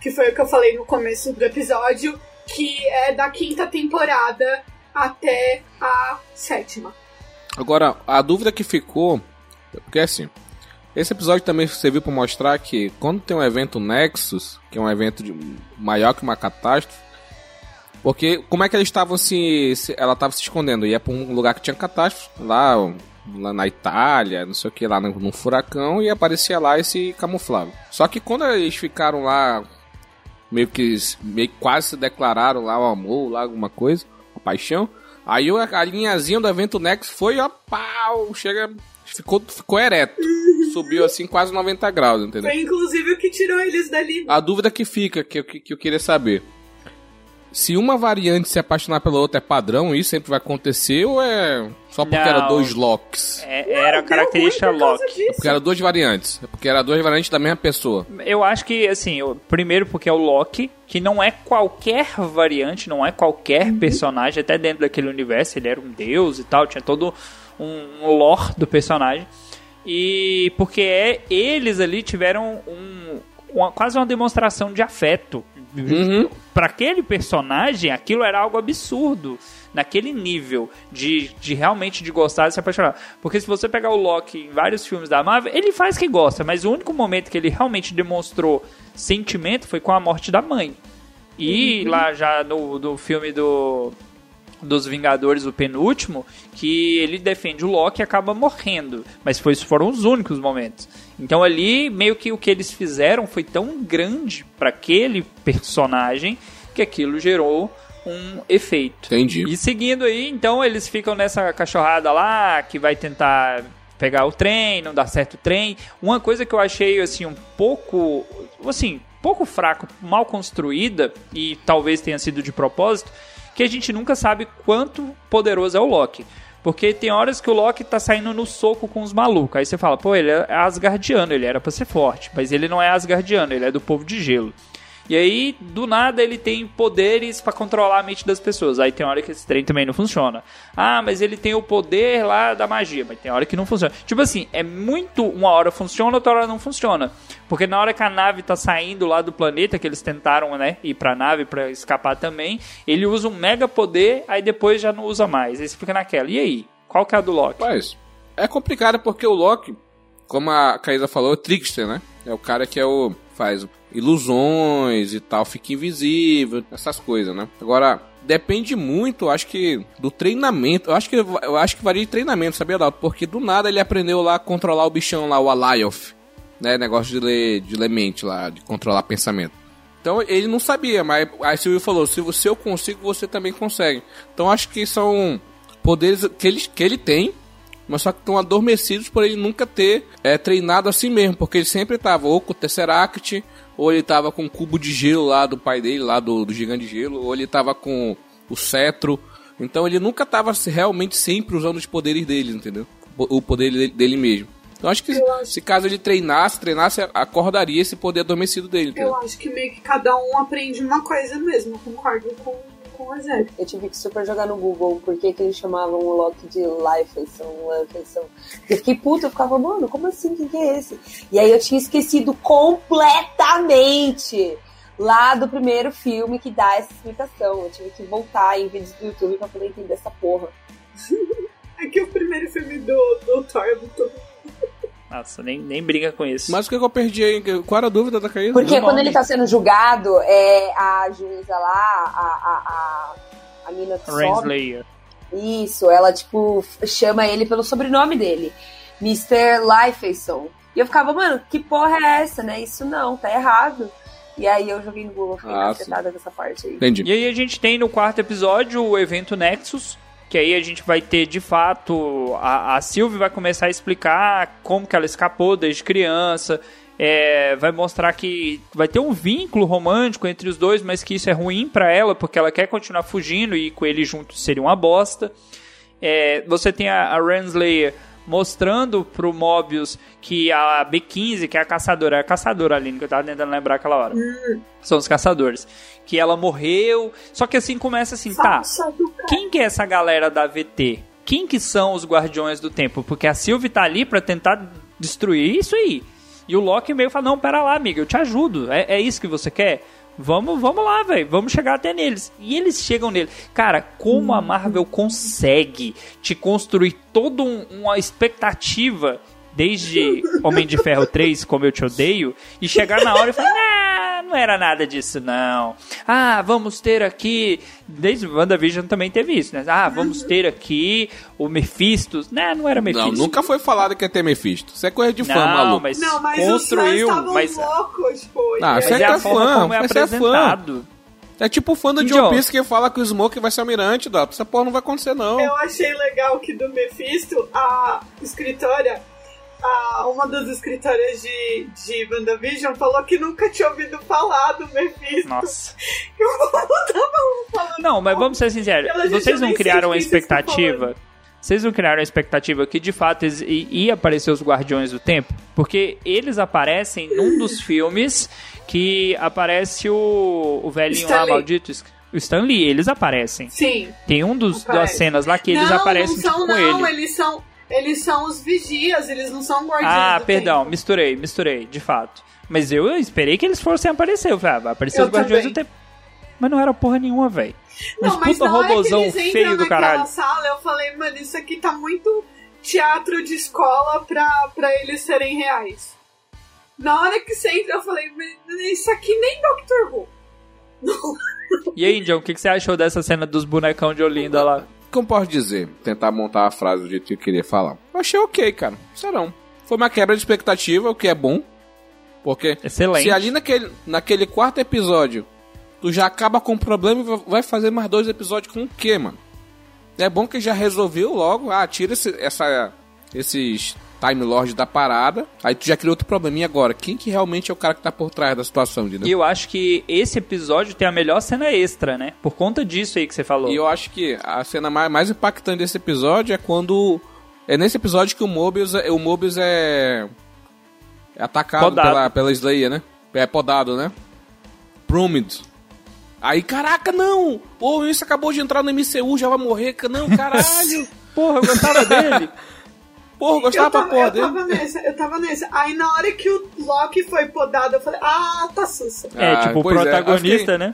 que foi o que eu falei no começo do episódio, que é da quinta temporada até a sétima. Agora, a dúvida que ficou, porque assim, esse episódio também serviu para mostrar que quando tem um evento Nexus, que é um evento de- maior que uma catástrofe, porque como é que eles estavam se, se- ela estava se escondendo? Ia para um lugar que tinha catástrofe, lá, lá na Itália, não sei o que, lá num, num furacão e aparecia lá e se camuflava. Só que quando eles ficaram lá meio que meio que quase se declararam lá o amor, lá alguma coisa, a paixão. Aí o- a linhazinha do evento Next foi, ó, pau, chega, ficou, ficou ereto. Subiu assim quase 90 graus, entendeu? Foi inclusive o que tirou eles dali. A dúvida que fica, que, que, que eu queria saber. Se uma variante se apaixonar pela outra é padrão, isso sempre vai acontecer ou é só porque Não. era dois locks? É- era a característica Loki. disso. Porque era duas variantes. É porque era duas variantes da mesma pessoa. Eu acho que, assim, primeiro porque é o Loki, que não é qualquer variante, não é qualquer Uhum. personagem, até dentro daquele universo, ele era um deus e tal, tinha todo um, um lore do personagem. E porque é, eles ali tiveram um, uma- quase uma demonstração de afeto. Uhum. Pra aquele personagem, aquilo era algo absurdo. Naquele nível de, de realmente de gostar e se apaixonar. Porque se você pegar o Loki em vários filmes da Marvel, ele faz que gosta, mas o único momento que ele realmente demonstrou sentimento foi com a morte da mãe. E lá já no, no filme do dos Vingadores, o penúltimo, que ele defende o Loki e acaba morrendo. Mas foi, foram os únicos momentos. Então ali, meio que o que eles fizeram foi tão grande para aquele personagem que aquilo gerou um efeito. Entendi. E seguindo aí, então eles ficam nessa cachorrada lá que vai tentar pegar o trem, não dá certo o trem. Uma coisa que eu achei assim um pouco, assim, pouco fraco, mal construída e talvez tenha sido de propósito, que a gente nunca sabe quanto poderoso é o Loki. Porque tem horas que o Loki tá saindo no soco com os malucos. Aí você fala, pô, ele é Asgardiano, ele era pra ser forte. Mas ele não é Asgardiano, ele é do povo de gelo. E aí, do nada, ele tem poderes para controlar a mente das pessoas. Aí tem hora que esse trem também não funciona. Ah, mas ele tem o poder lá da magia, mas tem hora que não funciona. Tipo assim, é muito uma hora funciona, outra hora não funciona. Porque na hora que a nave tá saindo lá do planeta, que eles tentaram, né, ir pra nave para escapar também, ele usa um mega poder, aí depois já não usa mais. Aí você fica naquela. E aí? Qual que é a do Loki? Mas é complicado porque o Loki, como a Caísa falou, é o trickster, né? É o cara que é o faz ilusões e tal, fica invisível, essas coisas, né? Agora, depende muito, acho que do treinamento. Eu acho que eu acho que varia de treinamento, sabia, Dalton? Porque do nada ele aprendeu lá a controlar o bichão lá, o Alioth, né? Negócio de ler, de ler mente lá, de controlar pensamento. Então ele não sabia, mas aí Silvio falou: se você eu consigo, você também consegue. Então acho que são poderes que ele, que ele tem, mas só que estão adormecidos por ele nunca ter é, treinado assim mesmo, porque ele sempre estava ou com o Tesseract, ou ele estava com o cubo de gelo lá do pai dele, lá do, do gigante de gelo, ou ele estava com o cetro. Então ele nunca estava realmente sempre usando os poderes dele, entendeu? O poder dele, dele mesmo. Então acho que acho... se caso ele treinasse, treinasse, acordaria esse poder adormecido dele. Entendeu? Eu acho que meio que cada um aprende uma coisa mesmo, concordo com com a Zé. Eu tive que super jogar no Google por que eles chamavam o Loki de Lifeson, Lifeson. Eu fiquei puta, eu ficava, mano, como assim? Quem que é esse? E aí eu tinha esquecido completamente lá do primeiro filme que dá essa explicação. Eu tive que voltar em vídeos do YouTube pra poder entender essa porra. é que o primeiro filme do, do Thor é muito nossa, nem, nem briga com isso. Mas o que eu perdi aí? Qual era a dúvida da Caída? Porque quando ele tá sendo julgado, é a juíza lá, a, a, a, a mina que Renslayer. Isso, ela, tipo, chama ele pelo sobrenome dele. Mr. Lifeson. E eu ficava, mano, que porra é essa, né? Isso não, tá errado. E aí eu joguei no Google, fiquei ah, afetada dessa parte aí. Entendi. E aí a gente tem no quarto episódio o evento Nexus, que aí a gente vai ter de fato a, a Sylvie vai começar a explicar como que ela escapou desde criança. É, vai mostrar que vai ter um vínculo romântico entre os dois, mas que isso é ruim para ela porque ela quer continuar fugindo e com ele junto seria uma bosta. É, você tem a, a Renslayer mostrando pro Mobius que a B15, que é a caçadora, é a caçadora ali, que eu tava tentando lembrar aquela hora. Hum. São os caçadores. Que ela morreu. Só que assim começa assim, tá. Quem que é essa galera da VT? Quem que são os Guardiões do Tempo? Porque a Sylvie tá ali para tentar destruir isso aí. E o Loki meio fala: Não, pera lá, amiga, eu te ajudo. É, é isso que você quer? Vamos, vamos lá, velho. Vamos chegar até neles. E eles chegam nele. Cara, como a Marvel consegue te construir toda um, uma expectativa desde Homem de Ferro 3, como eu te odeio, e chegar na hora e falar, ah, não era nada disso, não. Ah, vamos ter aqui. Desde WandaVision também teve isso, né? Ah, vamos ter aqui o Mephisto. Né, não era Mephisto. Não, nunca foi falado que ia ter Mephisto. Isso é coisa de fã, não, maluco. Mas não, mas construiu. Os mas loucos, foi. Ah, você é, é fã, como é você apresentado. É fã. É tipo o fã do John Peace que fala que o Smoke vai ser almirante, Dato. Essa porra não vai acontecer, não. Eu achei legal que do Mephisto, a escritora a, uma das escritoras de, de WandaVision falou que nunca tinha ouvido falar do Mephisto. Nossa. Eu tava falando. Não, mas vamos ser sinceros. Vocês não criaram a expectativa. Vocês não criaram a expectativa que de fato ia aparecer os Guardiões do Tempo? Porque eles aparecem num dos filmes que aparece o, o velhinho lá maldito. O Stan Lee, eles aparecem. Sim. Tem um dos, das cenas lá que eles aparecem não são, tipo, com não, ele. Eles são, eles são os vigias, eles não são guardiões. Ah, perdão, tempo. misturei, misturei, de fato. Mas eu esperei que eles fossem aparecer. Eu falei, ah, vai aparecer Eu os Guardiões também. do Tempo. Mas não era porra nenhuma, velho. Uns Não, mas puta na hora que robozão eles entram feio do caralho. sala, eu falei, mano, isso aqui tá muito teatro de escola pra, pra eles serem reais. Na hora que você entra, eu falei, isso aqui nem Doctor Who. E aí, John, o que, que você achou dessa cena dos bonecão de Olinda lá? Como posso dizer? Tentar montar a frase do jeito que eu queria falar. Eu achei ok, cara. Serão. Foi uma quebra de expectativa, o que é bom. Porque Excelente. se ali naquele, naquele quarto episódio tu já acaba com o problema e vai fazer mais dois episódios com o quê, mano? É bom que já resolveu logo. Ah, tira esse, essa, esses Time Lord da parada. Aí tu já criou outro probleminha agora. Quem que realmente é o cara que tá por trás da situação, entendeu? E eu acho que esse episódio tem a melhor cena extra, né? Por conta disso aí que você falou. E eu acho que a cena mais, mais impactante desse episódio é quando. É nesse episódio que o Mobius, é- o Mobius é. É atacado Podado. pela, pela Slayer, né? É podado, né? Prumid. Aí, caraca, não! Pô, isso acabou de entrar no MCU, já vai morrer. Não, caralho! Porra, eu gostava dele. Porra, gostava eu pra tava, porra eu dele. tava nessa, eu tava nessa. Aí na hora que o Loki foi podado, eu falei, ah, tá sussa. É, Ah, tipo, o é, protagonista, né?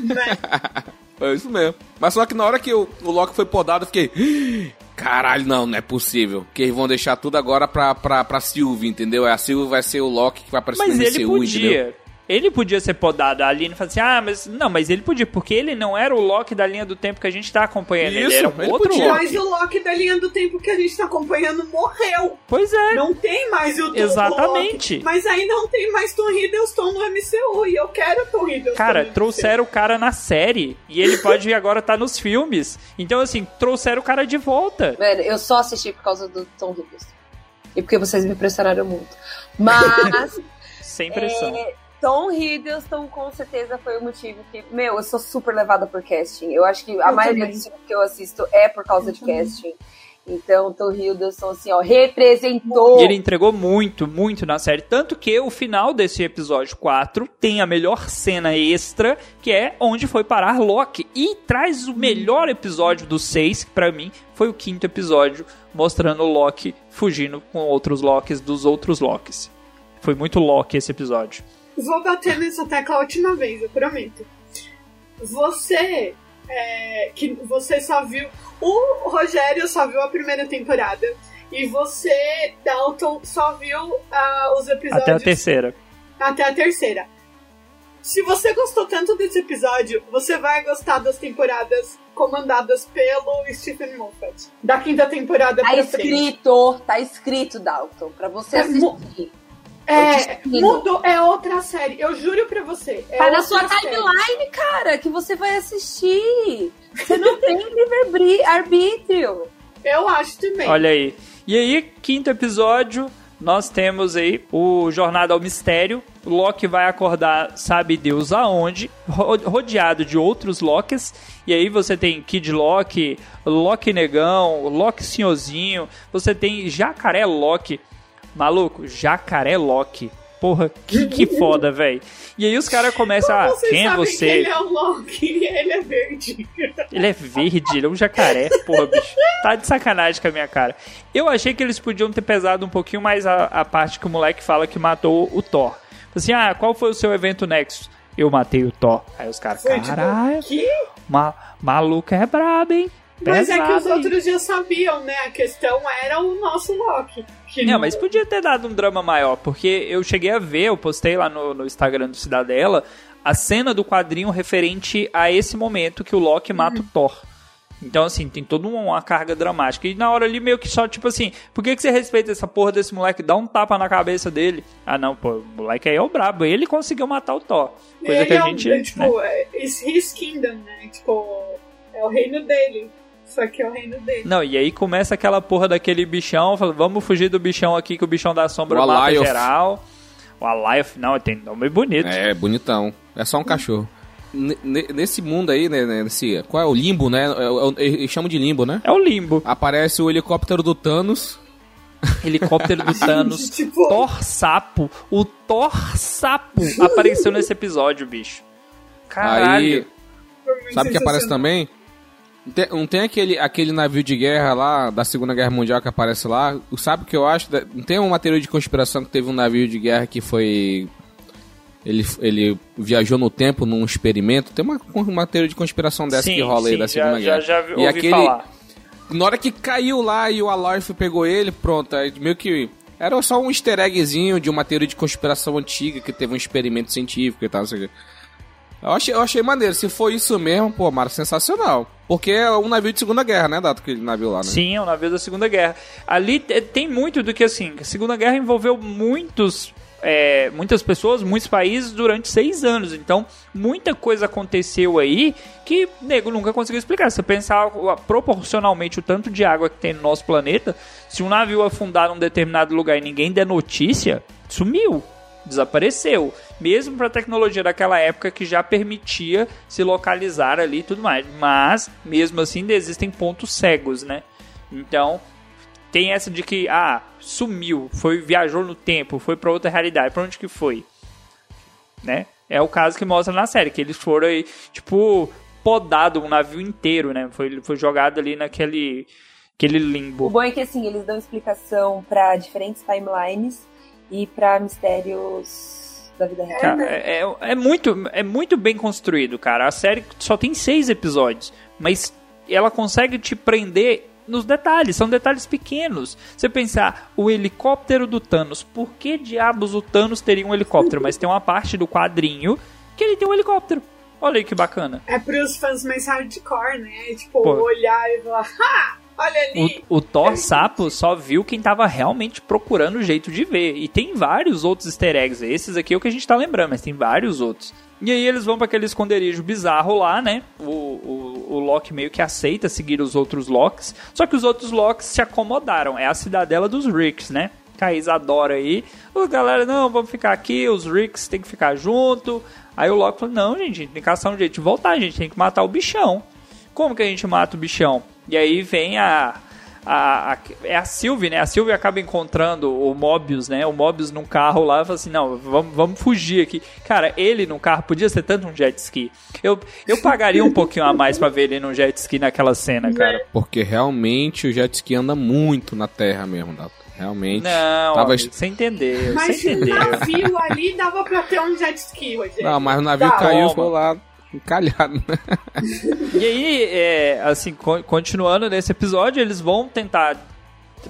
Né? É isso mesmo. Mas só que na hora que o, o Loki foi podado, eu fiquei. Caralho, não, não é possível. Que eles vão deixar tudo agora pra, pra, pra Sylvie, entendeu? A Sylvie vai ser o Loki que vai aparecer Mas no ele MCU, entendeu? Ele podia ser podado. A Aline fala assim: ah, mas. Não, mas ele podia, porque ele não era o Loki da linha do tempo que a gente tá acompanhando. ele Isso, era um ele outro podia. Loki. Mas o Loki da linha do tempo que a gente tá acompanhando morreu. Pois é. Não tem mais o, o Exatamente. Loki. Mas aí não tem mais Tom Hiddleston no MCU. E eu quero Tom Hiddleston. Cara, no trouxeram o cara na série e ele pode agora estar nos filmes. Então, assim, trouxeram o cara de volta. Mano, eu só assisti por causa do Tom Hiddleston. E porque vocês me pressionaram muito. Mas Sem pressão. é, Tom Hiddleston com certeza foi o motivo que. Meu, eu sou super levada por casting. Eu acho que a Eu maioria também. dos filmes que eu assisto é por causa de casting. Então, Tom Hiddleston, assim, ó, representou. E ele entregou muito, muito na série. Tanto que o final desse episódio 4 tem a melhor cena extra, que é onde foi parar Loki. E traz o melhor episódio dos seis, que pra mim foi o quinto episódio, mostrando o Loki fugindo com outros Lokis dos outros Lokis. Foi muito Loki esse episódio. Vou bater nessa tecla a última vez, eu prometo. Você. é, que você só viu. O Rogério só viu a primeira temporada. E você, Dalton, só viu ah, os episódios. Até a terceira. até a terceira. Se você gostou tanto desse episódio, você vai gostar das temporadas comandadas pelo Stephen Moffat. Da quinta temporada Tá pra frente. escrito, tá escrito, Dalton, pra você É assistir. É, mudou, é outra série. Eu juro pra você. É Tá na outra sua timeline, cara, que você vai assistir. Você não tem livre-arbítrio. Eu acho também. Olha aí. E aí, quinto episódio, nós temos aí o Jornada ao Mistério. O Loki vai acordar, sabe Deus aonde, ro- rodeado de outros Lokis. E aí você tem Kid Loki, Loki Negão, Loki Senhorzinho. Você tem Jacaré Loki. Maluco, Jacaré Loki. Porra, que, que foda, velho. E aí os caras começam, ah, Vocês quem é você? que ele é um Loki, ele é verde. Ele é verde, ele é um jacaré. Porra, bicho. Tá de sacanagem com a minha cara. Eu achei que eles podiam ter pesado um pouquinho mais a, a parte que o moleque fala que matou o Thor. Assim, ah, qual foi o seu evento Nexus? Eu matei o Thor. Aí os caras, tipo, caralho, que? ma maluco é brabo, hein? Mas é que os Pesado, hein?" outros já sabiam, né? A questão era o nosso Loki. Que Não, mas podia ter dado um drama maior, porque eu cheguei a ver, eu postei lá no, no Instagram do Cidadela, a cena do quadrinho referente a esse momento que o Loki mata o Thor. Então, assim, tem toda uma carga dramática. E na hora ali, meio que só, tipo assim, por que, que você respeita essa porra desse moleque? Dá um tapa na cabeça dele. Ah, não, pô, o moleque aí é o brabo. Ele conseguiu matar o Thor. Coisa ele que a é, um- gente. é, tipo, né? é, it's his kingdom, né? Tipo, é o reino dele. Só que é o reino dele. Não, e aí começa aquela porra daquele bichão, fala, vamos fugir do bichão aqui, que o bichão da sombra O mata geral. O Alioth, não, tem nome bonito. É, bonitão. É só um cachorro. N- nesse mundo aí, né, né, nesse, qual é o limbo, né? É é o- Eles chamam de limbo, né? É o limbo. Aparece o helicóptero do Thanos. Helicóptero do Thanos. Tipo- Thor Sapo. O Thor Sapo apareceu nesse episódio, bicho. Caralho. Aí, sabe o que aparece também? Não tem, não tem aquele, aquele navio de guerra lá, da Segunda Guerra Mundial que aparece lá? Sabe o que eu acho? Não tem uma teoria de conspiração que teve um navio de guerra que foi... Ele, ele viajou no tempo num experimento. Tem uma, uma teoria de conspiração dessa sim, que rola aí sim, da Segunda já, Guerra. Já, já e ouvi aquele, falar. Na hora que caiu lá e o Alorf pegou ele, pronto, aí meio que. Era só um easter eggzinho de uma teoria de conspiração antiga que teve um experimento científico e tal, não sei o quê. Eu achei, eu achei maneiro. Se for isso mesmo, pô, Mara, sensacional. Porque é um navio de Segunda Guerra, né, Dato? Aquele navio lá, né? Sim, é um navio da Segunda Guerra. Ali te- tem muito do que, assim, a Segunda Guerra envolveu muitos... é, muitas pessoas, muitos países durante seis anos. Então, muita coisa aconteceu aí que nego nunca conseguiu explicar. Se você pensar proporcionalmente o tanto de água que tem no nosso planeta, se um navio afundar num determinado lugar e ninguém der notícia, sumiu desapareceu. Mesmo para a tecnologia daquela época que já permitia se localizar ali e tudo mais. Mas, mesmo assim, ainda existem pontos cegos, né? Então, tem essa de que, ah, sumiu, foi viajou no tempo, foi para outra realidade. Para onde que foi? Né? É o caso que mostra na série, que eles foram aí, tipo, podado um navio inteiro, né? Foi, foi jogado ali naquele aquele O limbo. bom é que assim, eles dão explicação pra diferentes timelines e pra mistérios da vida real. Cara, é, é- é muito, é muito bem construído, cara. A série só tem seis episódios, mas ela consegue te prender nos detalhes, são detalhes pequenos. Você pensar, o helicóptero do Thanos, por que diabos o Thanos teria um helicóptero? Mas tem uma parte do quadrinho que ele tem um helicóptero. Olha aí que bacana. É pros fãs mais hardcore, né? Tipo, Pô. olhar e falar, ha! Olha ali! O, o Thor Sapo só viu quem tava realmente procurando o jeito de ver. E tem vários outros easter eggs. Esses aqui é o que a gente tá lembrando, mas tem vários outros. E aí eles vão pra aquele esconderijo bizarro lá, né? O, o, o Loki meio que aceita seguir os outros Locks. Só que os outros Locks se acomodaram. É a cidadela dos Ricks, né? Que a Isadora aí. O galera, não, vamos ficar aqui. Os Ricks tem que ficar junto. Aí o Loki falou, não, gente, tem que caçar um jeito de voltar. A gente tem que matar o bichão. Como que a gente mata o bichão? E aí vem a. a, a- é a Sylvie, né? A Sylvie acaba encontrando o Mobius, né? O Mobius num carro lá e fala assim: não, vamos, vamos fugir aqui. Cara, ele num carro podia ser tanto um jet ski. Eu, eu pagaria um pouquinho a mais pra ver ele num jet ski naquela cena, cara. Porque realmente o jet ski anda muito na terra mesmo, Dato. Realmente. Não, Tava- amigo, você entendeu, Mas você entendeu. navio ali dava pra ter um jet ski, Rogério. Não, mas o navio Dá. caiu e Toma. ficou lá encalhado. né? E aí, é, assim, co- continuando nesse episódio, eles vão tentar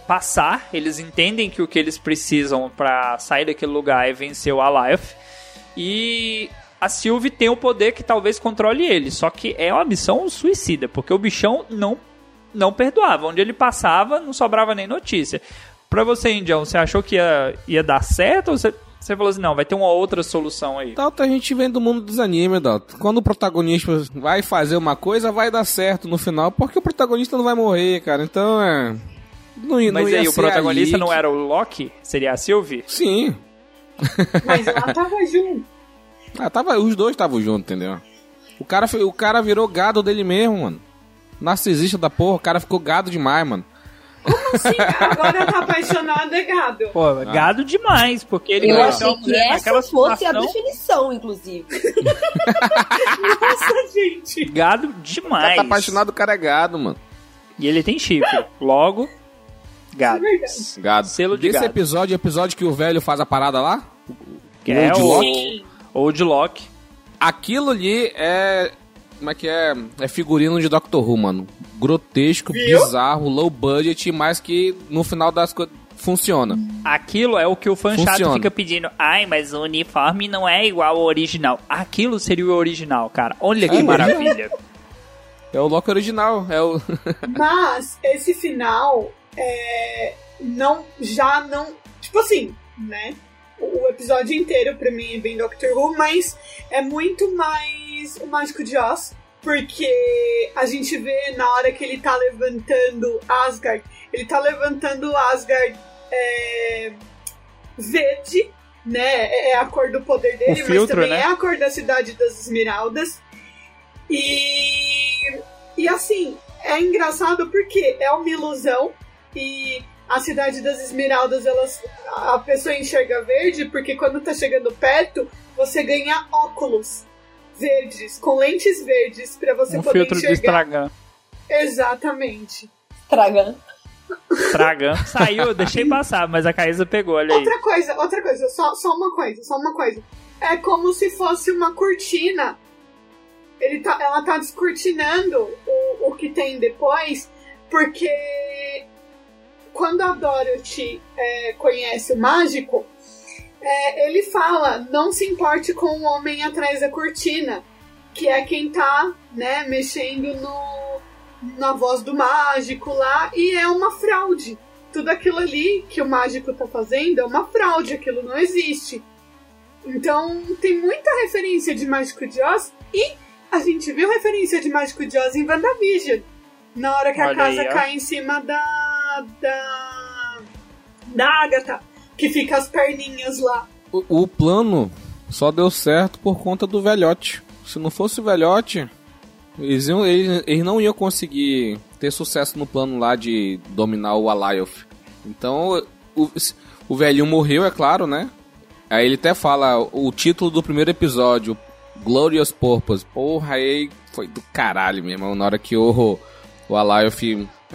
passar, eles entendem que o que eles precisam pra sair daquele lugar é vencer o Alive. E a Sylvie tem o poder que talvez controle ele, só que é uma missão suicida, porque o bichão não não perdoava, onde ele passava não sobrava nem notícia. Pra você, Indião, você achou que ia, ia dar certo ou você, você falou assim, não, vai ter uma outra solução aí? Dato, a gente vem do mundo dos animes, Dato. Quando o protagonista vai fazer uma coisa, vai dar certo no final, porque o protagonista não vai morrer, cara. Então é. Não, ia- não Mas ia aí, o protagonista não era o Loki? Seria a Sylvie? Sim. Mas ela tava junto. Ah, tava, os dois estavam juntos, entendeu? O cara, o cara virou gado dele mesmo, mano. Narcisista da porra, o cara ficou gado demais, mano. Sim, agora tá apaixonado, é gado. Pô, gado demais, porque ele Eu achei que essa fosse a situação. definição, inclusive. Nossa, gente. Gado O cara demais. tá apaixonado, o cara é gado, mano. E ele tem chifre. Logo, gado. Gado. Selo de Desse gado. episódio, é o episódio que o velho faz a parada lá? Que é Old o Loki? Old Lock. Aquilo ali é. Como é que é? É figurino de Doctor Who, mano. Grotesco, Viu? bizarro, low budget, mas que no final das coisas funciona. Aquilo é o que o fã chato Funciona. fica pedindo. Ai, mas o uniforme não é igual ao original. Aquilo seria o original, cara. Olha que É, maravilha. É o Loki original. É o. Mas esse final é, não já não tipo assim, né? O o episódio inteiro pra mim é bem Doctor Who, mas é muito mais o Mágico de Oz, porque a gente vê na hora que ele tá levantando Asgard, ele tá levantando Asgard é, verde, né? É a cor do poder dele, mas filtro, também né? é a cor da cidade das Esmeraldas. E, e assim, é engraçado porque é uma ilusão e a cidade das Esmeraldas, elas, a pessoa enxerga verde porque quando tá chegando perto, você ganha óculos verdes, com lentes verdes, pra você Um poder filtro de enxergar. estragan. Exatamente. Tragando. Estragan. Saiu, eu deixei passar, mas a Caísa pegou, olha aí. Outra coisa, outra coisa, só, só uma coisa, só uma coisa. É como se fosse uma cortina. Ele tá, ela tá descortinando o, o que tem depois, porque quando a Dorothy é, conhece o mágico, é, ele fala: não se importe com o homem atrás da cortina. que é quem tá, né, mexendo no, na voz do mágico lá, e é uma fraude. Tudo aquilo ali que o mágico tá fazendo é uma fraude, aquilo não existe. Então tem muita referência de Mágico de Oz e a gente viu referência de Mágico de Oz em WandaVision. Na hora que a Olha casa aí, cai em cima da. da. da Agatha, que fica as perninhas lá. O, o plano só deu certo por conta do velhote. Se não fosse o velhote, eles, iam- eles, eles não iam conseguir ter sucesso no plano lá de dominar o Alioth. Então, o, o velhinho morreu, é claro, né? Aí ele até fala o título do primeiro episódio, Glorious Purpose. Porra, aí foi do caralho mesmo. Na hora que o, o Alioth,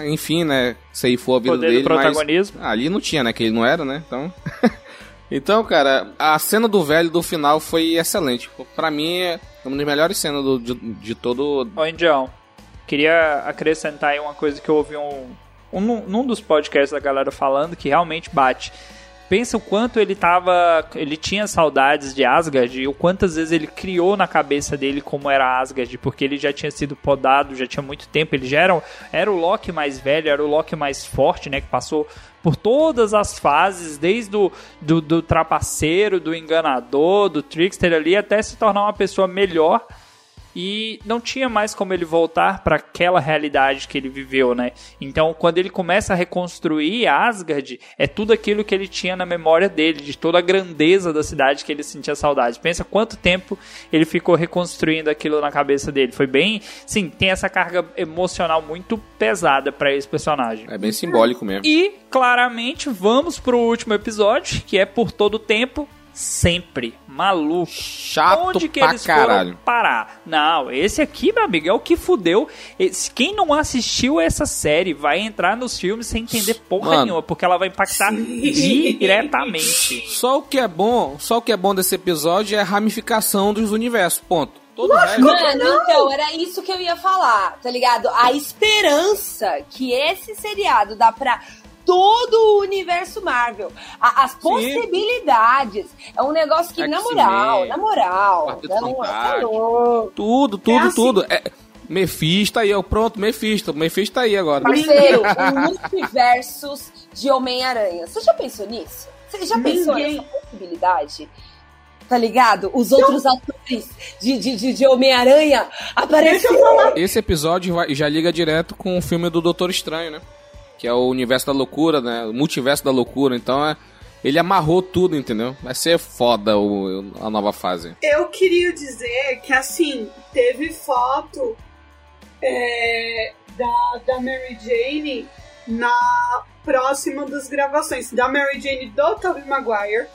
enfim, né? Ceifou a vida Poder do dele, mas protagonismo. ali não tinha, né? Que ele não era, né? Então. então, cara, a cena do velho do final foi excelente. Pra mim, é uma das melhores cenas do- de, de todo. Ô, Indião, queria acrescentar aí uma coisa que eu ouvi um, um, num dos podcasts da galera falando que realmente bate. Pensa o quanto ele tava. Ele tinha saudades de Asgard e o quantas vezes ele criou na cabeça dele como era Asgard, porque ele já tinha sido podado, já tinha muito tempo. Ele já era, era o Loki mais velho, era o Loki mais forte, né? Que passou por todas as fases, desde o do, do trapaceiro, do enganador, do trickster ali, até se tornar uma pessoa melhor e não tinha mais como ele voltar para aquela realidade que ele viveu, né? Então, quando ele começa a reconstruir Asgard, é tudo aquilo que ele tinha na memória dele, de toda a grandeza da cidade que ele sentia saudade. Pensa quanto tempo ele ficou reconstruindo aquilo na cabeça dele. Foi bem, sim, tem essa carga emocional muito pesada para esse personagem. É bem simbólico mesmo. E, claramente, vamos pro último episódio, que é por todo o tempo, sempre. Maluco. Chato Onde que pra eles caralho. foram parar? Não, esse aqui, meu amigo, é o que fudeu. Esse- Quem não assistiu essa série vai entrar nos filmes sem entender porra Mano. nenhuma, porque ela vai impactar diretamente. Só o que é bom, só o que é bom desse episódio é a ramificação dos universos. Ponto. Todo. Mano, então, era isso que eu ia falar, tá ligado? A esperança que esse seriado dá pra todo o universo Marvel. A- as possibilidades. É um negócio que, na moral, na moral. Fantástico. louco. Tudo, tudo, É assim. tudo. É, Mephisto aí, ó. Pronto, Mephisto. Mephisto tá aí agora. Parceiro, o multiversos de Homem-Aranha. Você já pensou nisso? Você já pensou Ninguém. nessa possibilidade? Tá ligado? Os outros atores de, de, de, de Homem-Aranha apareceram. Esse episódio vai- já liga direto com o filme do Doutor Estranho, né? Que é o universo da loucura, né? O multiverso da loucura. Então é. Ele amarrou tudo, entendeu? Vai ser foda o- a nova fase. Eu queria dizer que, assim, teve foto é, da, da Mary Jane na próximo das gravações. Da Mary Jane do Tobey Maguire,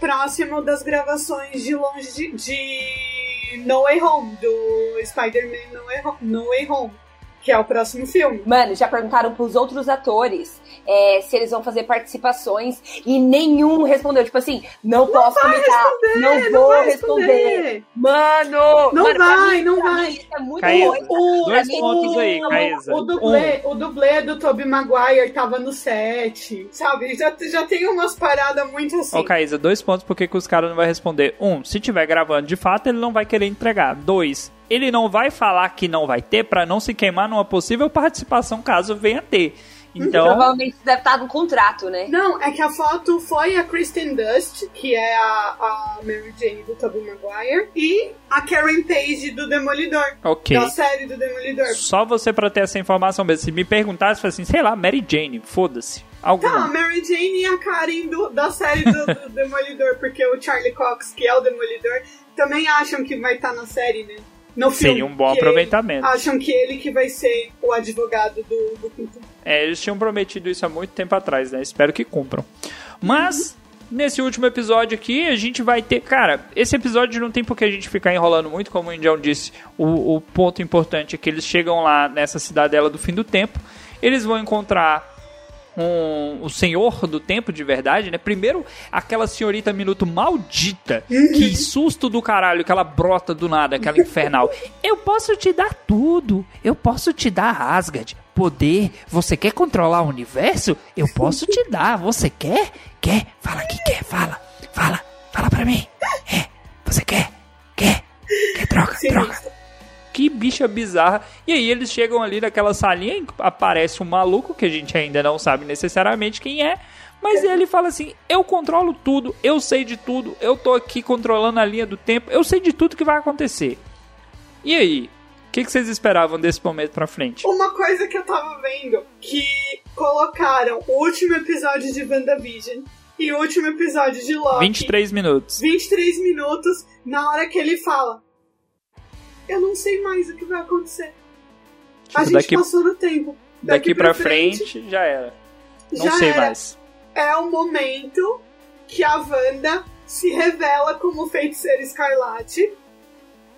próximo das gravações de longe de, de No Way Home, do Spider-Man No no Way Home, que é o próximo filme. Mano, já perguntaram pros outros atores é, se eles vão fazer participações e nenhum respondeu. Tipo assim, não, posso comentar, responder, não não vou vai responder. responder. Mano! Não mano, vai, mim- não vai. mim isso é muito Caísa. O, Dois mim, pontos aí, o- Caísa. O dublê, o dublê do Tobey Maguire tava no set, sabe? Já, já tem umas paradas muito assim. Ô, Caísa, dois pontos porque que os caras não vão responder. Um, se tiver gravando de fato, ele não vai querer entregar. Dois, ele não vai falar que não vai ter pra não se queimar numa possível participação caso venha ter. Então, Provavelmente deve estar no contrato, né? Não, é que a foto foi a Kristen Dust, que é a, a Mary Jane do Tobey Maguire, e a Karen Page do Demolidor. ok. Da série do Demolidor. Só você pra ter essa informação mesmo. Se me perguntasse, foi assim, sei lá, Mary Jane, foda-se. Tá, a Alguma. Mary Jane e a Karen do- da série do, do Demolidor, porque o Charlie Cox, que é o Demolidor, também acham que vai estar na série, né? No filme. Seria um bom aproveitamento. Acham que ele que vai ser o advogado do, do Peter. É, eles tinham prometido isso há muito tempo atrás, né? Espero que cumpram. Mas, nesse último episódio aqui, a gente vai ter. Cara, esse episódio não tem por que a gente ficar enrolando muito, como o Indião disse. O, o ponto importante é que eles chegam lá nessa cidadela do fim do tempo. Eles vão encontrar um, o senhor do tempo de verdade, né? Primeiro, aquela senhorita minuto maldita. Que susto do caralho que ela brota do nada, aquela infernal. Eu posso te dar tudo. Eu posso te dar Asgard. Poder. Você quer controlar o universo? Eu posso te dar. Você quer? Quer? Fala que quer. Fala. Fala. Fala pra mim. É. Você quer? Quer? Quer troca? Troca. Que bicha bizarra. E aí eles chegam ali naquela salinha e aparece um maluco que a gente ainda não sabe necessariamente quem é. Mas ele fala assim: eu controlo tudo, eu sei de tudo, eu tô aqui controlando a linha do tempo, eu sei de tudo que vai acontecer. E aí? O que, que vocês esperavam desse momento pra frente? Uma coisa que eu tava vendo, que colocaram o último episódio de WandaVision e o último episódio de Loki. 23 minutos. 23 minutos na hora que ele fala. Eu não sei mais o que vai acontecer. a Tipo, gente daqui- passou no tempo. Daqui pra frente, já era. Não já sei era. mais. É o momento que a Wanda se revela como feiticeira escarlate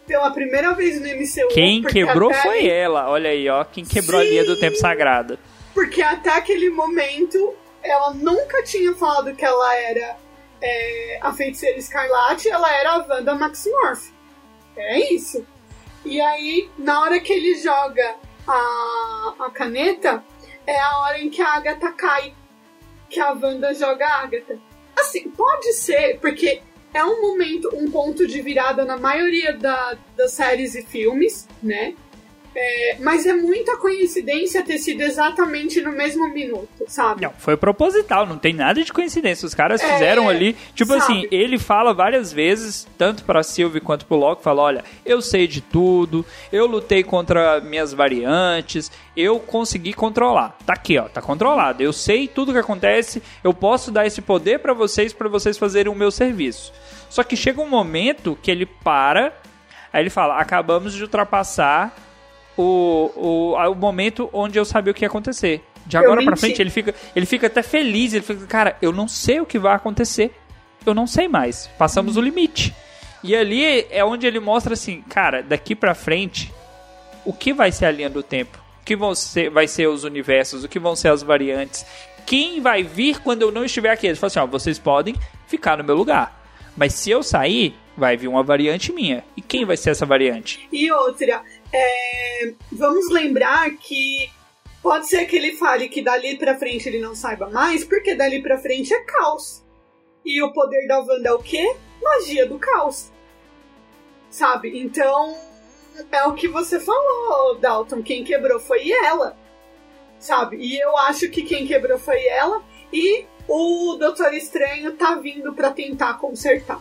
pela primeira vez no MCU. Quem quebrou até foi ela. Olha aí, ó. Quem quebrou a linha do Sim. tempo sagrada. Porque até aquele momento ela nunca tinha falado que ela era é, a feiticeira escarlate, ela era a Wanda Maximoff. É isso. E aí, na hora que ele joga a, a caneta, é a hora em que a Agatha cai. Que a Wanda joga a Agatha. Assim, pode ser, porque é um momento, um ponto de virada na maioria da- das séries e filmes, né? É, mas é muita coincidência ter sido exatamente no mesmo minuto, sabe? Não, foi proposital, não tem nada de coincidência. Os caras É, fizeram ali, tipo sabe? assim, ele fala várias vezes, tanto pra Sylvie quanto pro Loki, fala, olha, eu sei de tudo, eu lutei contra minhas variantes, eu consegui controlar. Tá aqui, ó, tá controlado. Eu sei tudo que acontece, eu posso dar esse poder pra vocês pra vocês fazerem o meu serviço. Só que chega um momento que ele para, aí ele fala, acabamos de ultrapassar o, o, o momento onde eu sabia o que ia acontecer. De agora pra menti. frente, ele fica, ele fica até feliz. Ele fica, cara, eu não sei o que vai acontecer. Eu não sei mais. Passamos o limite. E ali é onde ele mostra assim, cara, daqui pra frente, o que vai ser a linha do tempo? O que vão ser, vai ser os universos? O que vão ser as variantes? Quem vai vir quando eu não estiver aqui? Ele fala assim, ó, vocês podem ficar no meu lugar. Mas se eu sair, vai vir uma variante minha. E quem vai ser essa variante? E outra, é, vamos lembrar que pode ser que ele fale que dali pra frente ele não saiba mais, porque dali pra frente é caos. E o poder da Wanda é o quê? Magia do caos. Sabe? Então, é o que você falou, Dalton. Quem quebrou foi ela. Sabe? E eu acho que quem quebrou foi ela. E o Doutor Estranho tá vindo pra tentar consertar.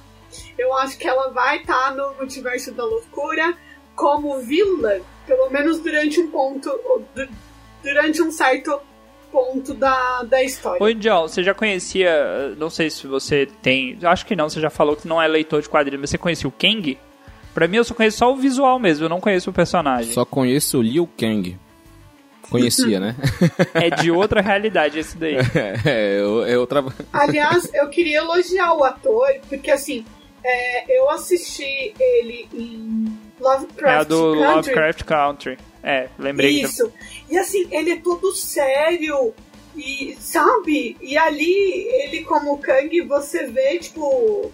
Eu acho que ela vai estar no multiverso da loucura como vilã, pelo menos durante um ponto, du- durante um certo ponto da, da história. Oi, John, você já conhecia, não sei se você tem, acho que não, você já falou que não é leitor de quadrinhos, mas você conhecia o Kang? Pra mim eu só conheço só o visual mesmo, eu não conheço o personagem. Só conheço o Liu Kang. Conhecia, né? É de outra realidade esse daí. é, eu- é outra. Aliás, eu queria elogiar o ator, porque assim, é, eu assisti ele em É a Lovecraft do Country. Lovecraft Country. É, lembrei que Isso. E assim, ele é todo sério. E, sabe? E ali, ele como Kang, você vê, tipo,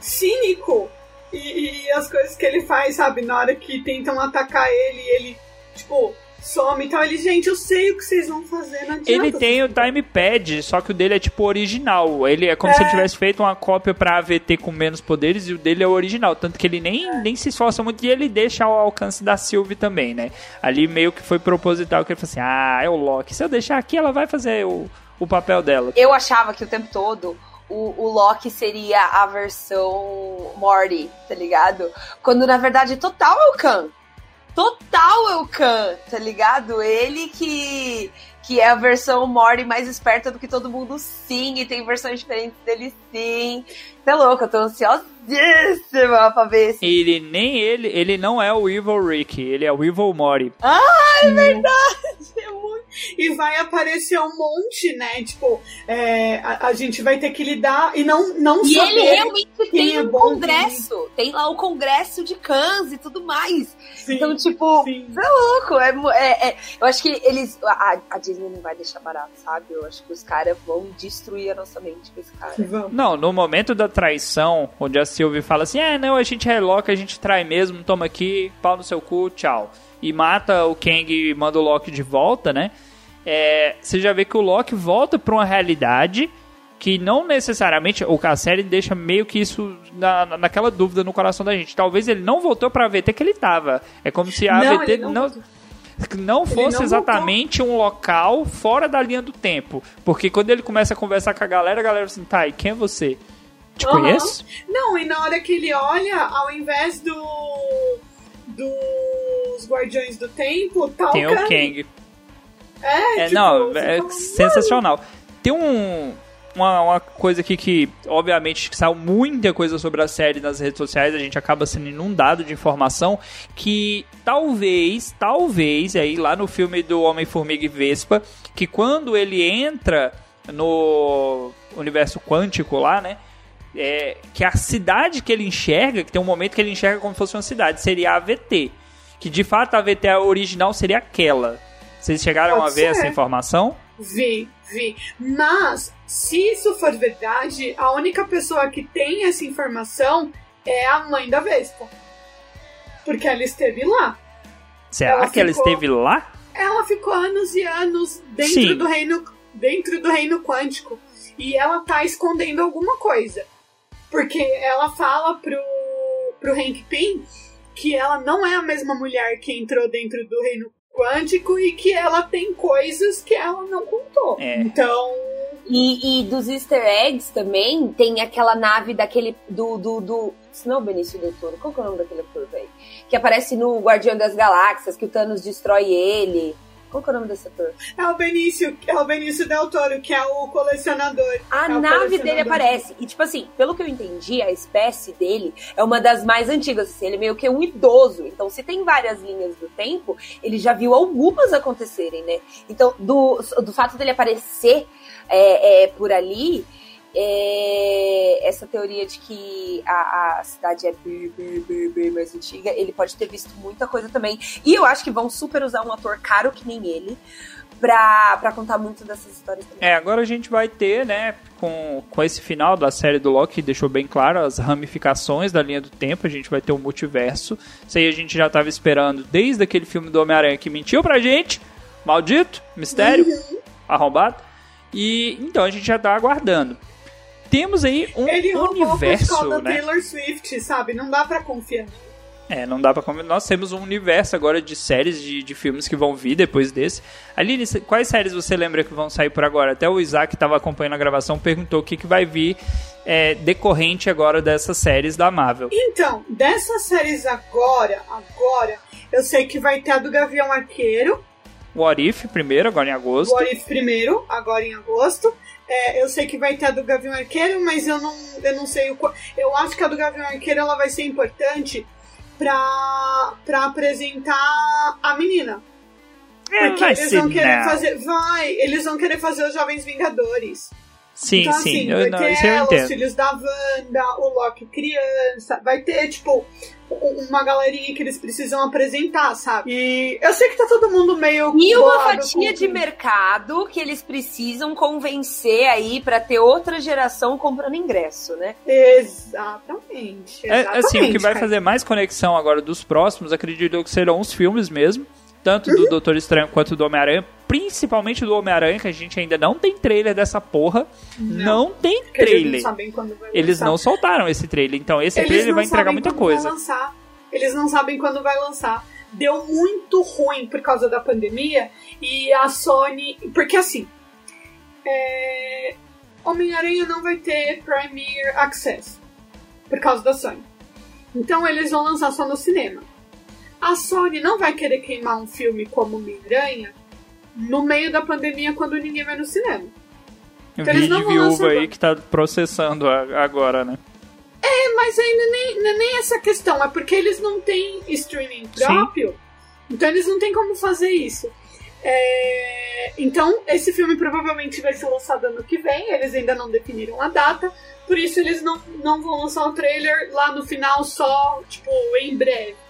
cínico. E, e as coisas que ele faz, sabe? Na hora que tentam atacar ele, ele, tipo, some. Então ele, gente, eu sei o que vocês vão fazer, não adianta. Ele tem o time pad, só que o dele é tipo original. Ele é como se ele tivesse feito uma cópia pra AVT com menos poderes e o dele é o original. Tanto que ele nem, nem se esforça muito e ele deixa ao alcance da Sylvie também, né? Ali meio que foi proposital que ele falou assim: ah, é o Loki. Se eu deixar aqui, ela vai fazer o, o papel dela. Eu achava que o tempo todo o, o Loki seria a versão Morty, tá ligado? Quando na verdade total é o Khan. Total é o Khan, tá ligado? Ele que, que é a versão Morty mais esperta do que todo mundo, sim. E tem versões diferentes dele, sim. Você é louco, eu tô ansiosíssima pra ver esse. Ele nem ele, ele não é o Evil Rick, ele é o Evil Mori. Ah, é verdade! E vai aparecer um monte, né? Tipo, é, a, a gente vai ter que lidar e não, não E saber. ele realmente quem tem é um bom, congresso. Tem lá o congresso de cães e tudo mais. Sim, Então, tipo, sim. você é louco. É, é- é- eu acho que eles. A, a Disney não vai deixar barato, sabe? Eu acho que os caras vão destruir a nossa mente com esse cara. Vamos. Não, no momento da traição, onde a Sylvie fala assim: é, não, a gente é Loki, a gente trai mesmo, toma aqui, pau no seu cu, tchau. E mata o Kang e manda o Loki de volta, né? É, você já vê que o Loki volta pra uma realidade que não necessariamente o a série deixa meio que isso na, naquela dúvida no coração da gente. Talvez ele não voltou para a AVT que ele estava. É como se a Não, não não não fosse não exatamente um local fora da linha do tempo. Porque quando ele começa a conversar com a galera, a galera assim, tá, e quem é você? Te Aham. conheço? Não, e na hora que ele olha, ao invés do. Dos Guardiões do Tempo, tá Tem o o Kang. Kang. É, É, tipo, não, é fala, sensacional. Tem um, uma, uma coisa aqui que, obviamente, saiu muita coisa sobre a série nas redes sociais, a gente acaba sendo inundado de informação, que talvez, talvez, aí lá no filme do Homem-Formiga e Vespa, que quando ele entra no universo quântico lá, né, é, que a cidade que ele enxerga, que tem um momento que ele enxerga como se fosse uma cidade, seria a AVT. Que de fato a AVT original seria aquela. Vocês chegaram Pode a ver ser. essa informação? Vi, vi. Mas, se isso for verdade, a única pessoa que tem essa informação é a mãe da Vespa. Porque ela esteve lá. Será Ela que ela ficou- esteve lá? Ela ficou anos e anos dentro Sim. do reino dentro do reino quântico. E ela tá escondendo alguma coisa. Porque ela fala pro, pro Hank Pym que ela não é a mesma mulher que entrou dentro do reino quântico e que ela tem coisas que ela não contou. É. Então, E, e dos easter eggs também, tem aquela nave daquele. Do. do, do isso não é o Benício Del Toro. Qual que é o nome daquele ator, velho? Que aparece no Guardião das Galáxias, que o Thanos destrói ele. Qual que é o nome desse ator? é o Benício, é o Benício Del Toro, que é o colecionador. A É nave colecionador. dele aparece. E, tipo assim, pelo que eu entendi, a espécie dele é uma das mais antigas. Assim, ele é meio que um idoso. Então, se tem várias linhas do tempo, ele já viu algumas acontecerem, né? Então, do, do fato dele aparecer é, é, por ali, é, essa teoria de que a, a cidade é bem, bem, bem, mais antiga, ele pode ter visto muita coisa também. E eu acho que vão super usar um ator caro que nem ele pra, pra contar muito dessas histórias também. É, agora a gente vai ter, né, com, com esse final da série do Loki, que deixou bem claro as ramificações da linha do tempo, a gente vai ter um multiverso. Isso aí a gente já tava esperando desde aquele filme do Homem-Aranha que mentiu pra gente. Maldito, mistério, arrombado. E então a gente já tá aguardando. Temos aí um Ele o universo, da né? Taylor Swift, sabe? Não dá pra confiar. É, não dá pra comentar. Nós temos um universo agora de séries, de, de filmes que vão vir depois desse. Aline, quais séries você lembra que vão sair por agora? Até o Isaac que tava acompanhando a gravação perguntou o que, que vai vir é, decorrente agora dessas séries da Marvel. Então, dessas séries agora, agora, eu sei que vai ter a do Gavião Arqueiro, What If primeiro, agora em agosto. o Arif primeiro, agora em agosto. É, eu sei que vai ter a do Gavião Arqueiro, mas eu não, eu não sei o. Eu acho que a do Gavião Arqueiro ela vai ser importante pra, pra apresentar a menina. É, Porque eles vão querer não. fazer. Vai, eles vão querer fazer os Jovens Vingadores. Sim, então, sim, assim, eu, vai não, ter ela, os filhos da Wanda, o Loki criança, vai ter, tipo, uma galerinha que eles precisam apresentar, sabe? E eu sei que tá todo mundo meio. E uma fatia com- de mercado que eles precisam convencer aí pra ter outra geração comprando ingresso, né? Exatamente. É, assim, o que vai cara. fazer mais conexão agora dos próximos, acredito eu que serão os filmes mesmo. Tanto do Doutor Estranho quanto do Homem-Aranha. Principalmente do Homem-Aranha, que a gente ainda não tem trailer dessa porra. Não, tem Porque eles não trailer. sabem quando vai Eles não soltaram esse trailer. Então esse Eles trailer não vai entregar muita coisa. Eles não sabem quando vai lançar. Deu muito ruim por causa da pandemia e a Sony. Porque assim. é, Homem-Aranha não vai ter Premiere Access por causa da Sony. Então eles vão lançar só no cinema. A Sony não vai querer queimar um filme como Homem-Aranha no meio da pandemia quando ninguém vai no cinema. Eu eles não viúva lançar aí que tá processando agora, né? É, mas ainda nem, não é nem essa questão, é porque eles não têm streaming Sim. próprio, então eles não têm como fazer isso. É, então, esse filme provavelmente vai ser lançado ano que vem, eles ainda não definiram a data, por isso eles não, não vão lançar o trailer lá no final só, tipo, em breve.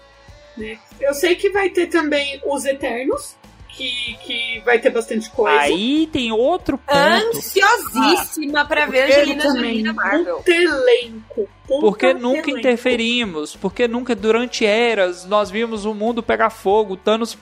Né? Eu sei que vai ter também os Eternos, que, que vai ter bastante coisa. Aí tem outro ponto. Ansiosíssima pra ver Ele Angelina Jolie na Marvel. Puta elenco. puta Porque nunca elenco. interferimos, porque nunca durante eras nós vimos o mundo pegar fogo, Thanos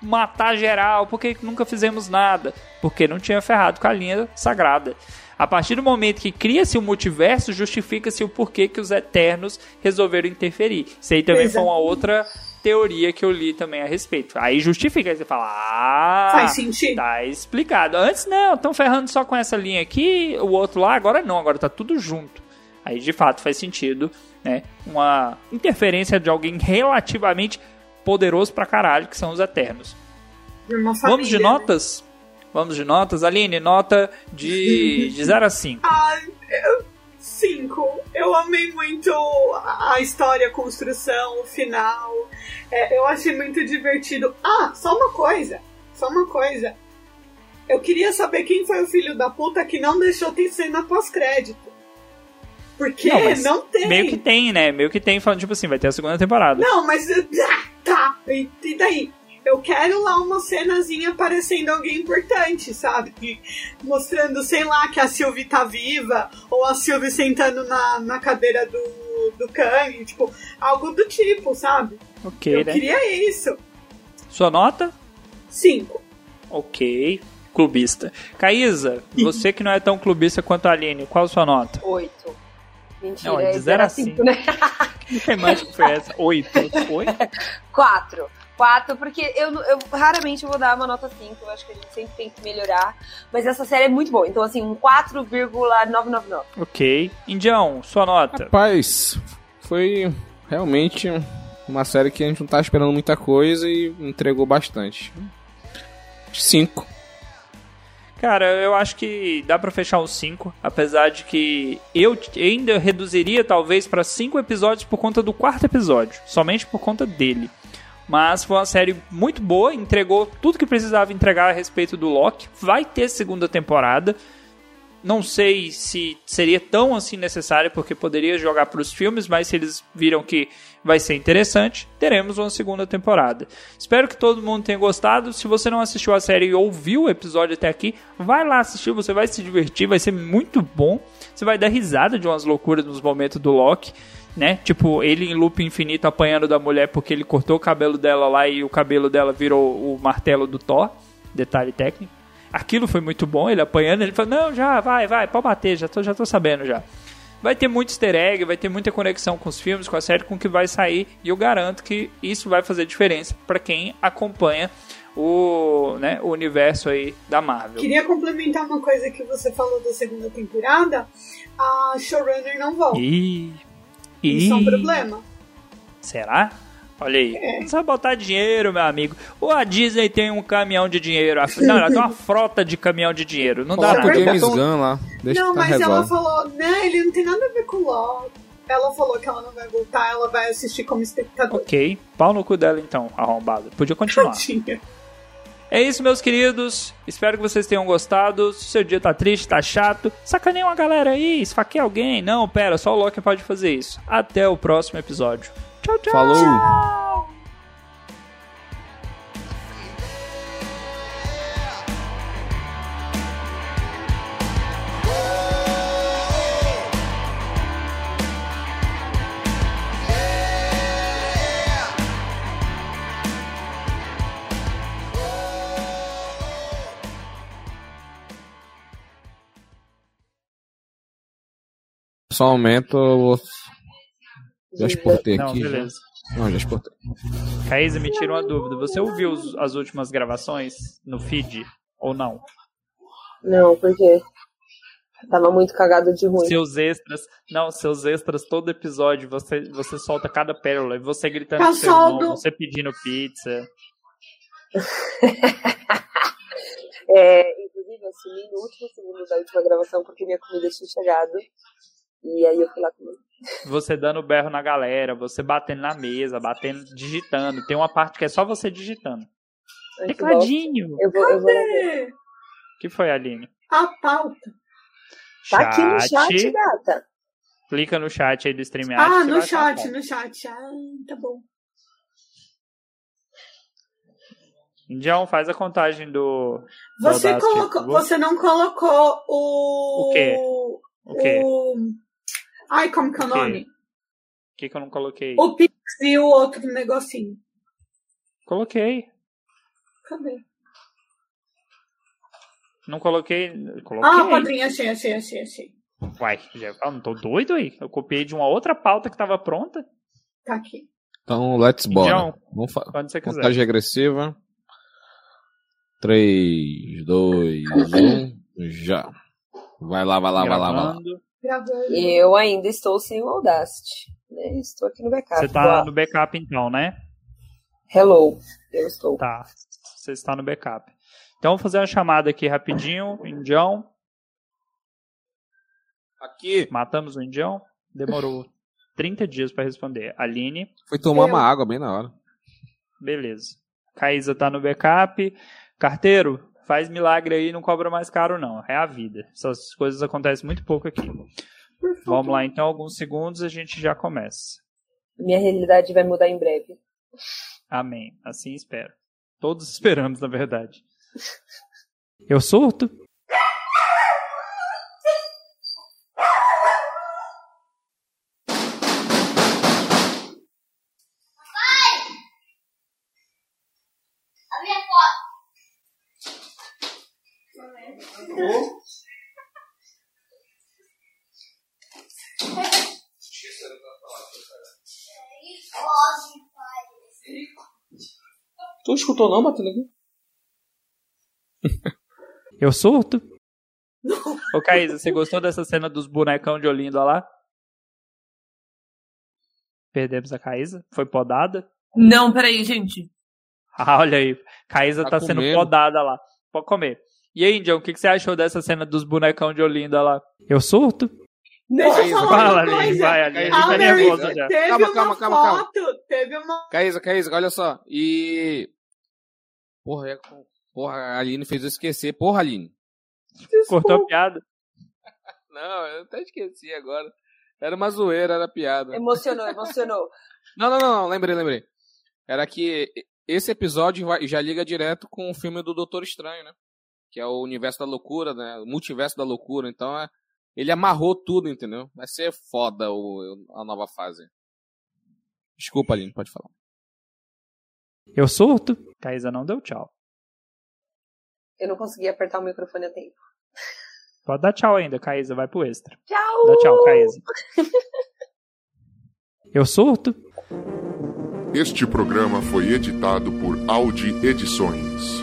matar geral? Por que nunca fizemos nada? Porque não tinha ferrado com a linha sagrada. A partir do momento que cria-se o multiverso, justifica-se o porquê que os Eternos resolveram interferir. Isso aí também foi uma outra teoria que eu li também a respeito. Aí justifica, aí você fala, ah, Faz sentido. tá explicado. Antes não, estão ferrando só com essa linha aqui, o outro lá, agora não, agora tá tudo junto. Aí de fato faz sentido, né? Uma interferência de alguém relativamente poderoso pra caralho, que são os Eternos. Vamos de família, né? Vamos de notas. Aline, nota de, de 0 a 5. Ai, eu- cinco. Eu amei muito a história, a construção, o final. É, eu achei muito divertido. Ah, só uma coisa. Só uma coisa. Eu queria saber quem foi o filho da puta que não deixou ter cena pós-crédito. Porque Não, não, tem. Meio que tem, né? Meio que tem, falando tipo assim, vai ter a segunda temporada. Não, mas. ah, Tá. E, e daí? Eu quero lá uma cenazinha aparecendo alguém importante, sabe? Mostrando, sei lá, que a Sylvie tá viva, ou a Sylvie sentando na, na cadeira do, do Kang, tipo, algo do tipo, sabe? Ok, eu né? queria isso. Sua nota? Cinco. Ok. Clubista. Caísa, você que não é tão clubista quanto a Aline, qual a sua nota? Oito. Mentira, Não, é de zero zero a a cinco, cinco. né? Que temática foi essa? Oito. Oito? Quatro. Quatro, porque eu, eu raramente vou dar uma nota 5, eu acho que a gente sempre tem que melhorar. Mas essa série é muito boa, então assim, um 4,999. Ok. Indião, sua nota? Rapaz, foi realmente uma série que a gente não tá esperando muita coisa e entregou bastante. Cinco. Cara, eu acho que dá pra fechar os 5, apesar de que eu ainda reduziria talvez pra 5 episódios por conta do quarto episódio, somente por conta dele. Mas foi uma série muito boa, entregou tudo que precisava entregar a respeito do Loki. Vai ter segunda temporada. Não sei se seria tão assim necessário, porque poderia jogar para os filmes, mas se eles viram que vai ser interessante, teremos uma segunda temporada. Espero que todo mundo tenha gostado. Se você não assistiu a série e ouviu o episódio até aqui, vai lá assistir, você vai se divertir, vai ser muito bom. Você vai dar risada de umas loucuras nos momentos do Loki, né? Tipo, ele em loop infinito apanhando da mulher porque ele cortou o cabelo dela lá e o cabelo dela virou o martelo do Thor. Detalhe técnico. Aquilo foi muito bom, ele apanhando, ele falou, não, já, vai, vai, pode bater, já tô, já tô sabendo já. Vai ter muito easter egg, vai ter muita conexão com os filmes, com a série, com o que vai sair, e eu garanto que isso vai fazer diferença para quem acompanha o, né, o universo aí da Marvel. Queria complementar uma coisa que você falou da segunda temporada. A showrunner não volta. E... Isso é um problema. Será? Olha aí. Não precisa botar dinheiro, meu amigo. Ou a Disney tem um caminhão de dinheiro. A- Não, ela tem uma frota de caminhão de dinheiro. Não dá Coloca o nada. James Gunn lá. Deixa não, tá mas ela falou, né, ele não tem nada a ver com o Loki. Ela falou que ela não vai voltar, ela vai assistir como espectador. Ok. Pau no cu dela então, arrombado. Podia continuar. Tadinha. É isso, meus queridos. Espero que vocês tenham gostado. Se seu dia tá triste, tá chato, sacaneia uma galera aí, esfaqueia alguém. Não, pera, só o Loki pode fazer isso. Até o próximo episódio. Tchau, tchau. Falou! Só aumento. eu vou- Já exportei Não, aqui. já. beleza. Não, já exportei. Caísa, me tira uma dúvida. Você ouviu os- as últimas gravações no feed ou não? Não, porque tava muito cagado de ruim. Seus extras. Não, seus extras, todo episódio você, você solta cada pérola. E você gritando Tá com seu irmão, você pedindo pizza. É, inclusive, eu sumi no último segundo da última gravação porque minha comida tinha chegado. E aí eu fui lá comer. Você dando berro na galera, você batendo na mesa, batendo, digitando. Tem uma parte que é só você digitando. Que Tecladinho. Eu vou, eu vou que foi, Aline? A pauta. Tá aqui no chat, gata. Clica no chat aí do StreamYard. Ah, no chat, no chat. Ah, tá bom. Indião, faz a contagem do. Você, colocou, você não colocou o. O quê? O quê? o- Ai, como que é o nome? O que, que eu não coloquei? O Pix e o outro negocinho. Coloquei. Cadê? Não coloquei. Coloquei. Ah, quadrinho, achei, achei, achei, achei. Uai, já, ah, não tô doido aí. Eu copiei de uma outra pauta que tava pronta. Tá aqui. Então, let's bora. Indião, Vamos fa- quando você quiser. Contagem regressiva. 3, 2, 1, já. Vai lá, vai lá, vai lá, vai lá. Gravando. Eu ainda estou sem o Audacity. né? Estou aqui no backup. Você tá Boa. no backup então, né? Hello. Eu estou. Tá. Você está no backup. Então, vou fazer uma chamada aqui rapidinho. Indião. Aqui. Matamos o Indião. Demorou 30 dias pra responder. Aline. Foi tomar Eu. uma água bem na hora. Beleza. Caísa tá no backup. Carteiro, faz milagre aí, não cobra mais caro, não. É a vida. Essas coisas acontecem muito pouco aqui. Vamos lá, então, alguns segundos a gente já começa. Minha realidade vai mudar em breve. Amém. Assim espero. Todos esperamos, na verdade. Eu surto? Escutou não, aqui? Eu surto? Ô, Caísa, você gostou dessa cena dos bonecão de Olinda lá? Perdemos a Caísa? Foi podada? Não, peraí, gente. Ah, olha aí. Caísa Tá tá, sendo podada lá. Pode comer. E aí, Indião, o que, que você achou dessa cena dos bonecão de Olinda lá? Eu surto? Deixa eu Caísa, falar Fala, uma coisa. vai, Aline. A Tá nervosa já. teve Calma, uma calma, calma, calma. teve uma... Caísa, Caísa, olha só. E. Porra, é... Porra, a Aline fez eu esquecer. Porra, Aline. Cortou a piada? Não, eu até esqueci agora. Era uma zoeira, era piada. Emocionou, emocionou. Não, não, não, não, lembrei, lembrei. Era que esse episódio vai- já liga direto com o filme do Doutor Estranho, né? Que é o universo da loucura, né? O multiverso da loucura. Então é, ele amarrou tudo, entendeu? Vai ser foda o, a nova fase. Desculpa, Aline, pode falar. Eu surto? Caísa não deu tchau. Eu não consegui apertar o microfone a tempo. Pode dar tchau ainda, Caísa, vai pro extra. Tchau! Dá tchau, Caísa. Eu surto? Este programa foi editado por Audi Edições.